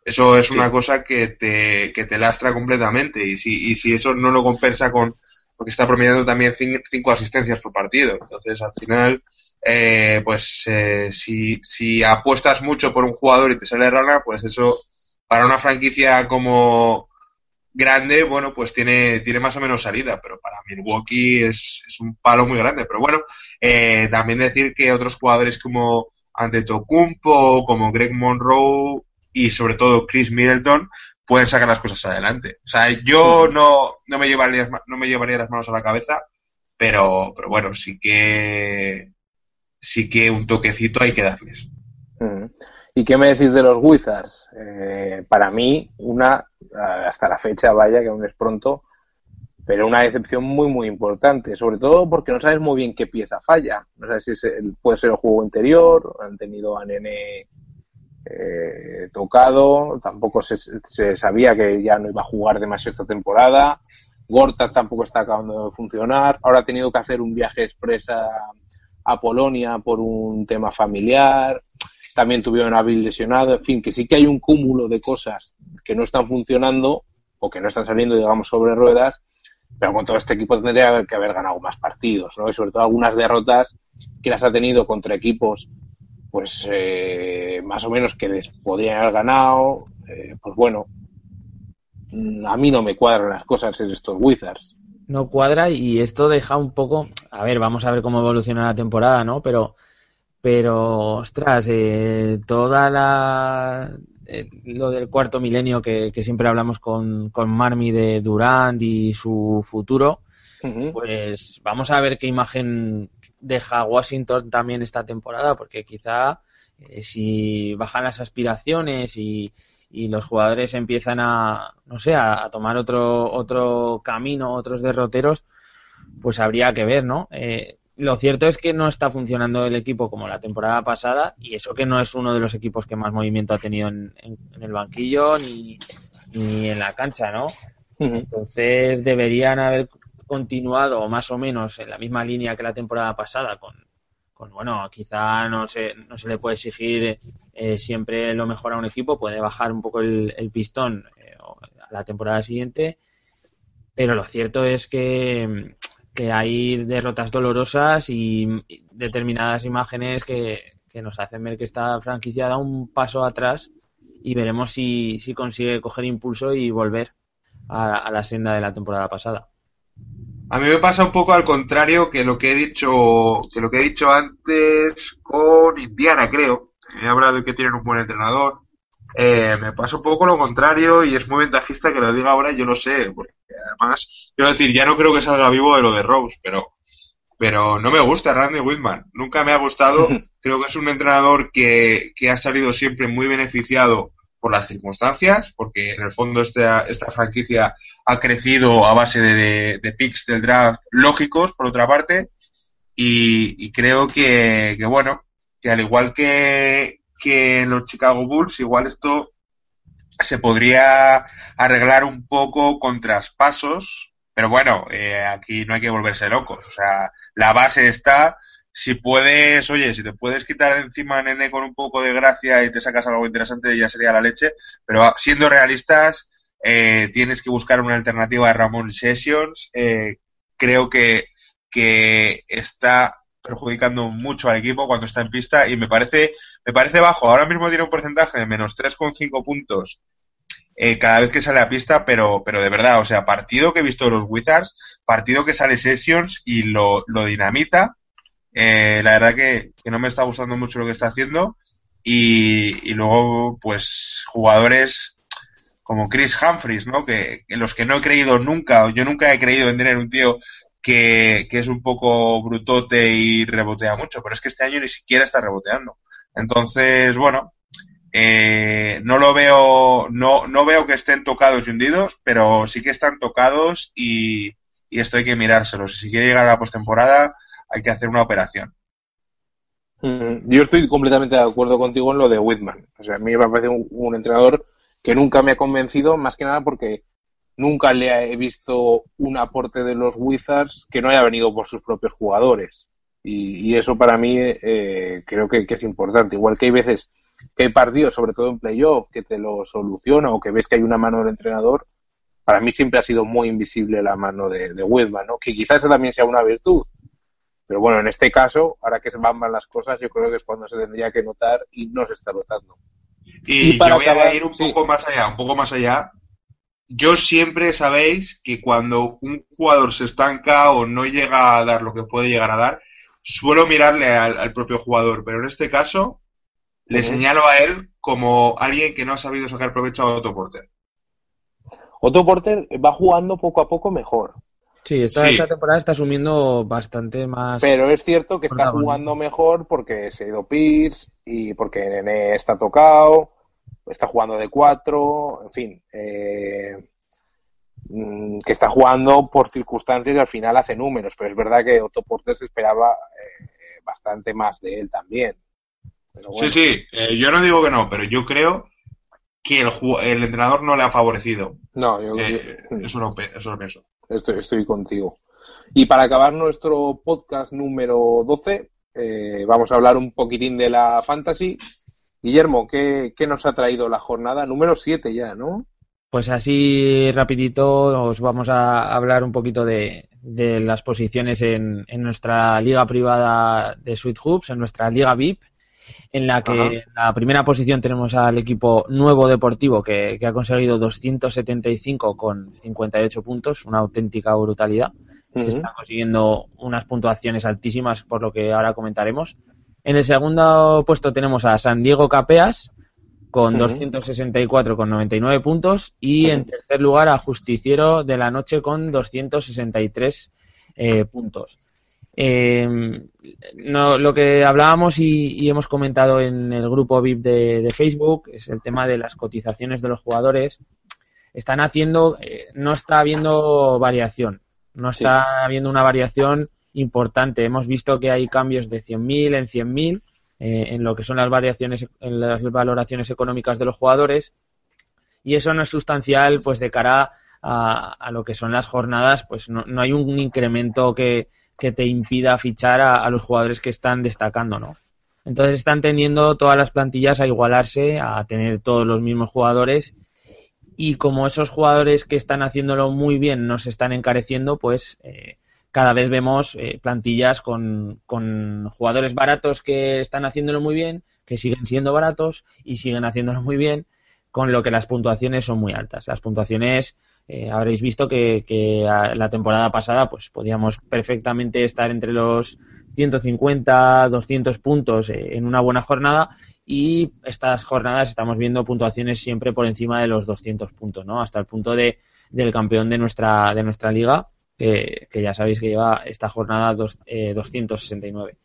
Eso es una cosa que te, que te lastra completamente y si, y si eso no lo compensa con, porque está promediando también cinco asistencias por partido. Entonces, al final, eh, pues eh, si, si apuestas mucho por un jugador y te sale rana, pues eso para una franquicia como grande, bueno, pues tiene, tiene más o menos salida, pero para Milwaukee es, es un palo muy grande. Pero bueno, eh, también decir que otros jugadores como Antetokounmpo, como Greg Monroe, y sobre todo Chris Middleton, pueden sacar las cosas adelante. O sea, yo no, no, me llevaría, no me llevaría las manos a la cabeza, pero, pero bueno, sí que, sí que un toquecito hay que darles. ¿Y qué me decís de los Wizards? Eh, para mí, una, hasta la fecha, vaya, que aún es pronto, pero una decepción muy, muy importante, sobre todo porque no sabes muy bien qué pieza falla. No sabes si puede ser el juego interior, han tenido a Nene eh, tocado, tampoco se, sabía que ya no iba a jugar demasiado esta temporada, Gorta tampoco está acabando de funcionar, ahora ha tenido que hacer un viaje expresa a Polonia por un tema familiar, también tuvieron a Bill lesionado, en fin, que sí que hay un cúmulo de cosas que no están funcionando o que no están saliendo, digamos, sobre ruedas, pero con todo este equipo tendría que haber ganado más partidos, ¿no? Y sobre todo algunas derrotas que las ha tenido contra equipos, pues, eh, más o menos que les podrían haber ganado, eh, pues bueno, a mí no me cuadran las cosas en estos Wizards no cuadra y esto deja un poco, a ver, vamos a ver cómo evoluciona la temporada, ¿no? Pero, pero, ostras, eh, toda la eh, lo del cuarto milenio que, siempre hablamos con, con Marmi de Durant y su futuro, pues vamos a ver qué imagen deja Washington también esta temporada, porque quizá eh, si bajan las aspiraciones y, y los jugadores empiezan a, no sé, a, tomar otro, otro camino, otros derroteros, pues habría que ver, ¿no? Eh, lo cierto es que no está funcionando el equipo como la temporada pasada y eso que no es uno de los equipos que más movimiento ha tenido en, el banquillo ni, ni, en la cancha, ¿no? Entonces deberían haber continuado más o menos en la misma línea que la temporada pasada con, bueno, quizá no se, no se le puede exigir eh, siempre lo mejor a un equipo, puede bajar un poco el, pistón eh, a la temporada siguiente, pero lo cierto es que, que hay derrotas dolorosas y, determinadas imágenes que, nos hacen ver que esta franquicia da un paso atrás y veremos si, si consigue coger impulso y volver a la senda de la temporada pasada. A mí me pasa un poco al contrario que lo que he dicho, que lo que he dicho antes con Indiana, creo. He hablado de que tienen un buen entrenador. Eh, me pasa un poco lo contrario y es muy ventajista que lo diga ahora, yo lo sé, porque además, quiero decir, ya no creo que salga vivo de lo de Rose, pero, pero no me gusta Randy Whitman, nunca me ha gustado, creo que es un entrenador que, que ha salido siempre muy beneficiado por las circunstancias, porque en el fondo esta, esta franquicia ha crecido a base de, de, picks del draft lógicos, por otra parte, y, creo que, que, bueno, que al igual que, que los Chicago Bulls, igual esto se podría arreglar un poco con traspasos, pero bueno, eh, aquí no hay que volverse locos, o sea, la base está, si puedes, oye, si te puedes quitar de encima nene con un poco de gracia y te sacas algo interesante, ya sería la leche. Pero siendo realistas, eh, tienes que buscar una alternativa a Ramón Sessions. Eh, creo que, que está perjudicando mucho al equipo cuando está en pista y me parece, me parece bajo. Ahora mismo tiene un porcentaje de menos 3,5 puntos eh, cada vez que sale a pista, pero, pero de verdad, o sea, partido que he visto de los Wizards, partido que sale Sessions y lo, lo dinamita eh, la verdad que, no me está gustando mucho lo que está haciendo. Y, luego, pues, jugadores como Chris Humphries, ¿no? Que, los que no he creído nunca, yo nunca he creído en tener un tío que, que es un poco brutote y rebotea mucho, pero es que este año ni siquiera está reboteando. Entonces, bueno, eh, no lo veo, no, no veo que estén tocados y hundidos, pero sí que están tocados y, y esto hay que mirárselos. Si quiere llegar a la postemporada, hay que hacer una operación. Mm, yo estoy completamente de acuerdo contigo en lo de Whitman. O sea, a mí me parece un, entrenador que nunca me ha convencido, más que nada porque nunca le he visto un aporte de los Wizards que no haya venido por sus propios jugadores. Y, eso para mí eh, creo que, es importante. Igual que hay veces que hay partidos, sobre todo en playoff, que te lo soluciona o que ves que hay una mano del entrenador. Para mí siempre ha sido muy invisible la mano de, de Whitman, ¿no? Que quizás eso también sea una virtud, pero bueno, en este caso, ahora que se van mal las cosas, yo creo que es cuando se tendría que notar y no se está notando. Y, para yo voy a ir un poco más allá, un poco más allá. Yo siempre sabéis que cuando un jugador se estanca o no llega a dar lo que puede llegar a dar, suelo mirarle al, propio jugador, pero en este caso le señalo a él como alguien que no ha sabido sacar provecho a otro porter. Otto Porter va jugando poco a poco mejor. Sí esta, temporada está asumiendo bastante más. Pero es cierto que está jugando mejor porque se ha ido Pierce y porque Nene está tocado, está jugando de cuatro, en fin. Eh, mm, que está jugando por circunstancias y al final hace números, pero es verdad que Otto Porter se esperaba eh, bastante más de él también. Sí, sí, eh, yo no digo que no, pero yo creo que el, el entrenador no le ha favorecido. No, yo, eh, eso, lo, eso lo pienso. Estoy, estoy contigo. Y para acabar nuestro podcast número 12, eh, vamos a hablar un poquitín de la fantasy. Guillermo, ¿qué, ¿qué, nos ha traído la jornada número 7 ya, no? Pues así rapidito os vamos a hablar un poquito de, de las posiciones en, en, nuestra liga privada de Sweet Hoops, en nuestra liga VIP en la que en la primera posición tenemos al equipo Nuevo Deportivo que, ha conseguido 275 con 58 puntos, una auténtica brutalidad. Se están consiguiendo unas puntuaciones altísimas por lo que ahora comentaremos. En el segundo puesto tenemos a San Diego Capeas con 264 con 99 puntos y en tercer lugar a Justiciero de la Noche con 263 eh, puntos. Eh, no, lo que hablábamos y, hemos comentado en el grupo VIP de, Facebook es el tema de las cotizaciones de los jugadores. Están haciendo, eh, no está habiendo variación, no está habiendo una variación importante. Hemos visto que hay cambios de 100.000 en 100.000 eh, en lo que son las variaciones, en las valoraciones económicas de los jugadores y eso no es sustancial pues de cara a, lo que son las jornadas, pues no, no hay un incremento que, que te impida fichar a, los jugadores que están destacando, ¿no? Entonces están tendiendo todas las plantillas a igualarse, a tener todos los mismos jugadores y como esos jugadores que están haciéndolo muy bien nos están encareciendo, pues eh, cada vez vemos eh, plantillas con, con, jugadores baratos que están haciéndolo muy bien, que siguen siendo baratos y siguen haciéndolo muy bien, con lo que las puntuaciones son muy altas. Las puntuaciones eh, habréis visto que, la temporada pasada pues podíamos perfectamente estar entre los 150, 200 puntos eh, en una buena jornada y estas jornadas estamos viendo puntuaciones siempre por encima de los 200 puntos, ¿no? Hasta el punto de del campeón de nuestra de nuestra liga que, ya sabéis que lleva esta jornada dos, 269.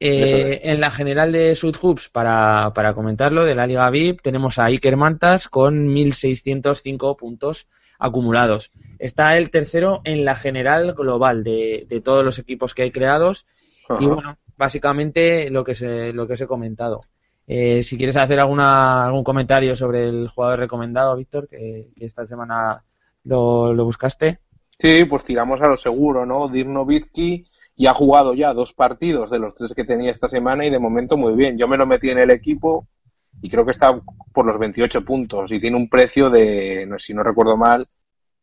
Eh, en la general de Sud Hoops, para, para, comentarlo, de la Liga VIP, tenemos a Iker Mantas con 1.605 puntos acumulados. Está el tercero en la general global de, de todos los equipos que hay creados. Y bueno, básicamente lo que, se, lo que os he comentado. Eh, si quieres hacer alguna, algún comentario sobre el jugador recomendado, Víctor, que, esta semana lo, lo, buscaste. Sí, pues tiramos a lo seguro, ¿no? Dirno Vizki y ha jugado ya dos partidos de los tres que tenía esta semana y de momento muy bien. Yo me lo metí en el equipo y creo que está por los 28 puntos y tiene un precio de, si no recuerdo mal,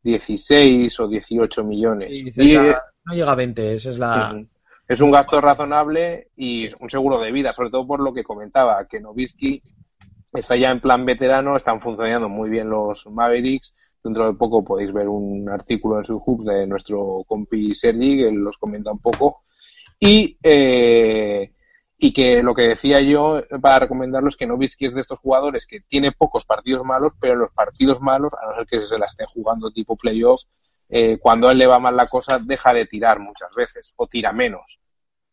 16 o 18 millones. y no llega a 20, esa es la... Es un gasto razonable y un seguro de vida, sobre todo por lo que comentaba, que Novisky está ya en plan veterano, están funcionando muy bien los Mavericks Dentro de poco podéis ver un artículo en su hub de nuestro compi Sergi, que los comenta un poco. Y, eh, y que lo que decía yo para recomendarlo es que Novisky es de estos jugadores que tiene pocos partidos malos, pero los partidos malos, a no ser que se la esté jugando tipo playoffs, eh, cuando a él le va mal la cosa, deja de tirar muchas veces o tira menos.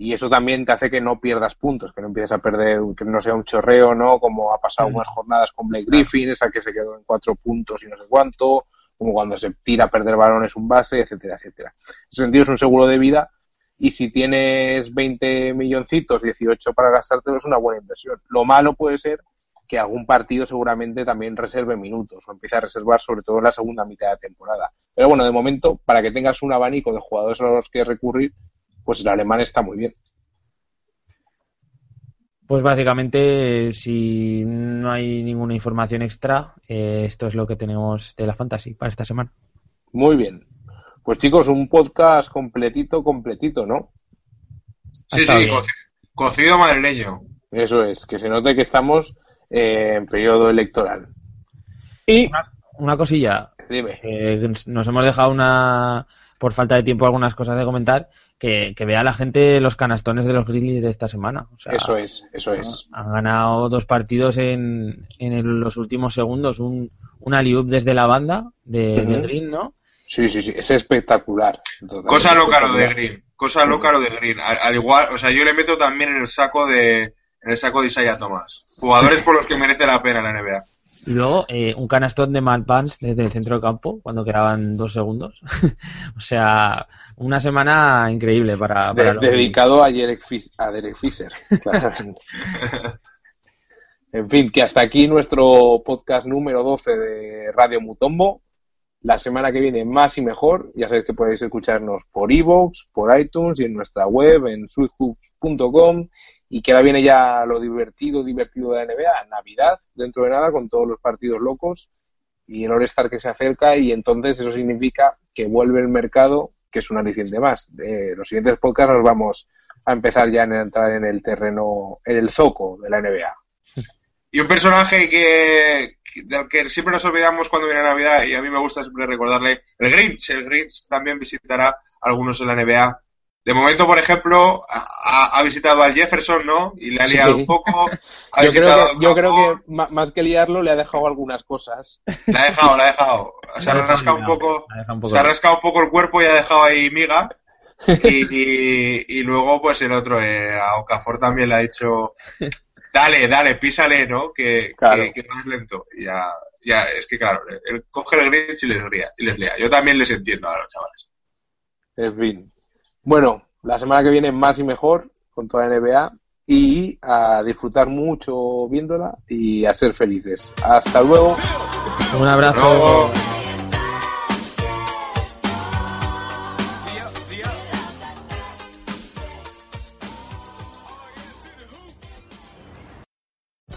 Y eso también te hace que no pierdas puntos, que no empieces a perder, que no sea un chorreo, ¿no? Como ha pasado mm. unas jornadas con Blake Griffin, esa que se quedó en cuatro puntos y no sé cuánto, como cuando se tira a perder balones un base, etcétera, etcétera. En ese sentido es un seguro de vida y si tienes 20 milloncitos, 18 para gastártelo es una buena inversión. Lo malo puede ser que algún partido seguramente también reserve minutos o empiece a reservar sobre todo en la segunda mitad de temporada. Pero bueno, de momento, para que tengas un abanico de jugadores a los que recurrir, pues el alemán está muy bien. Pues básicamente, si no hay ninguna información extra, eh, esto es lo que tenemos de la fantasy para esta semana. Muy bien. Pues chicos, un podcast completito, completito, ¿no? Sí, sí, cocido madrileño. Eso es, que se note que estamos eh, en periodo electoral. Y una, cosilla. Dime. nos hemos dejado una, por falta de tiempo, algunas cosas de comentar que, vea la gente los canastones de los Grizzlies de esta semana. eso es, eso es. Han ganado dos partidos en, en los últimos segundos, un, un alley desde la banda de, Green, ¿no? Sí, sí, sí, es espectacular. Cosa loca lo de Green, cosa loca lo de Green. Al, igual, o sea, yo le meto también en el saco de, en el saco de Isaiah Thomas. Jugadores por los que merece la pena la NBA. Y luego eh, un canastón de Pants desde el centro de campo cuando quedaban dos segundos. o sea, una semana increíble para... dedicado a Derek, Fisher, en fin, que hasta aquí nuestro podcast número 12 de Radio Mutombo. La semana que viene más y mejor. Ya sabéis que podéis escucharnos por iVoox, por iTunes y en nuestra web en sweethook.com y que ahora viene ya lo divertido, divertido de la NBA, Navidad, dentro de nada, con todos los partidos locos y el All-Star que se acerca y entonces eso significa que vuelve el mercado, que es un aliciente más. Los siguientes podcasts nos vamos a empezar ya a entrar en el terreno, en el zoco de la NBA. Y un personaje que, del que siempre nos olvidamos cuando viene Navidad y a mí me gusta siempre recordarle, el Grinch. El Grinch también visitará algunos en la NBA de momento, por ejemplo, ha, visitado al Jefferson, ¿no? Y le ha liado un poco. yo, creo que, yo creo que más que liarlo le ha dejado algunas cosas. Le ha dejado, le ha dejado. Se ha rascado un poco, se ha rascado un poco el cuerpo y ha dejado ahí miga. Y, y, luego, pues el otro, eh, a Okafor también le ha dicho, dale, dale, písale, ¿no? Que, es lento. Y ya, ya, es que claro, él coge el grinch y les lía, y les lía. Yo también les entiendo a los chavales. En fin. Bueno, la semana que viene más y mejor con toda la NBA y a disfrutar mucho viéndola y a ser felices. Hasta luego. Un abrazo.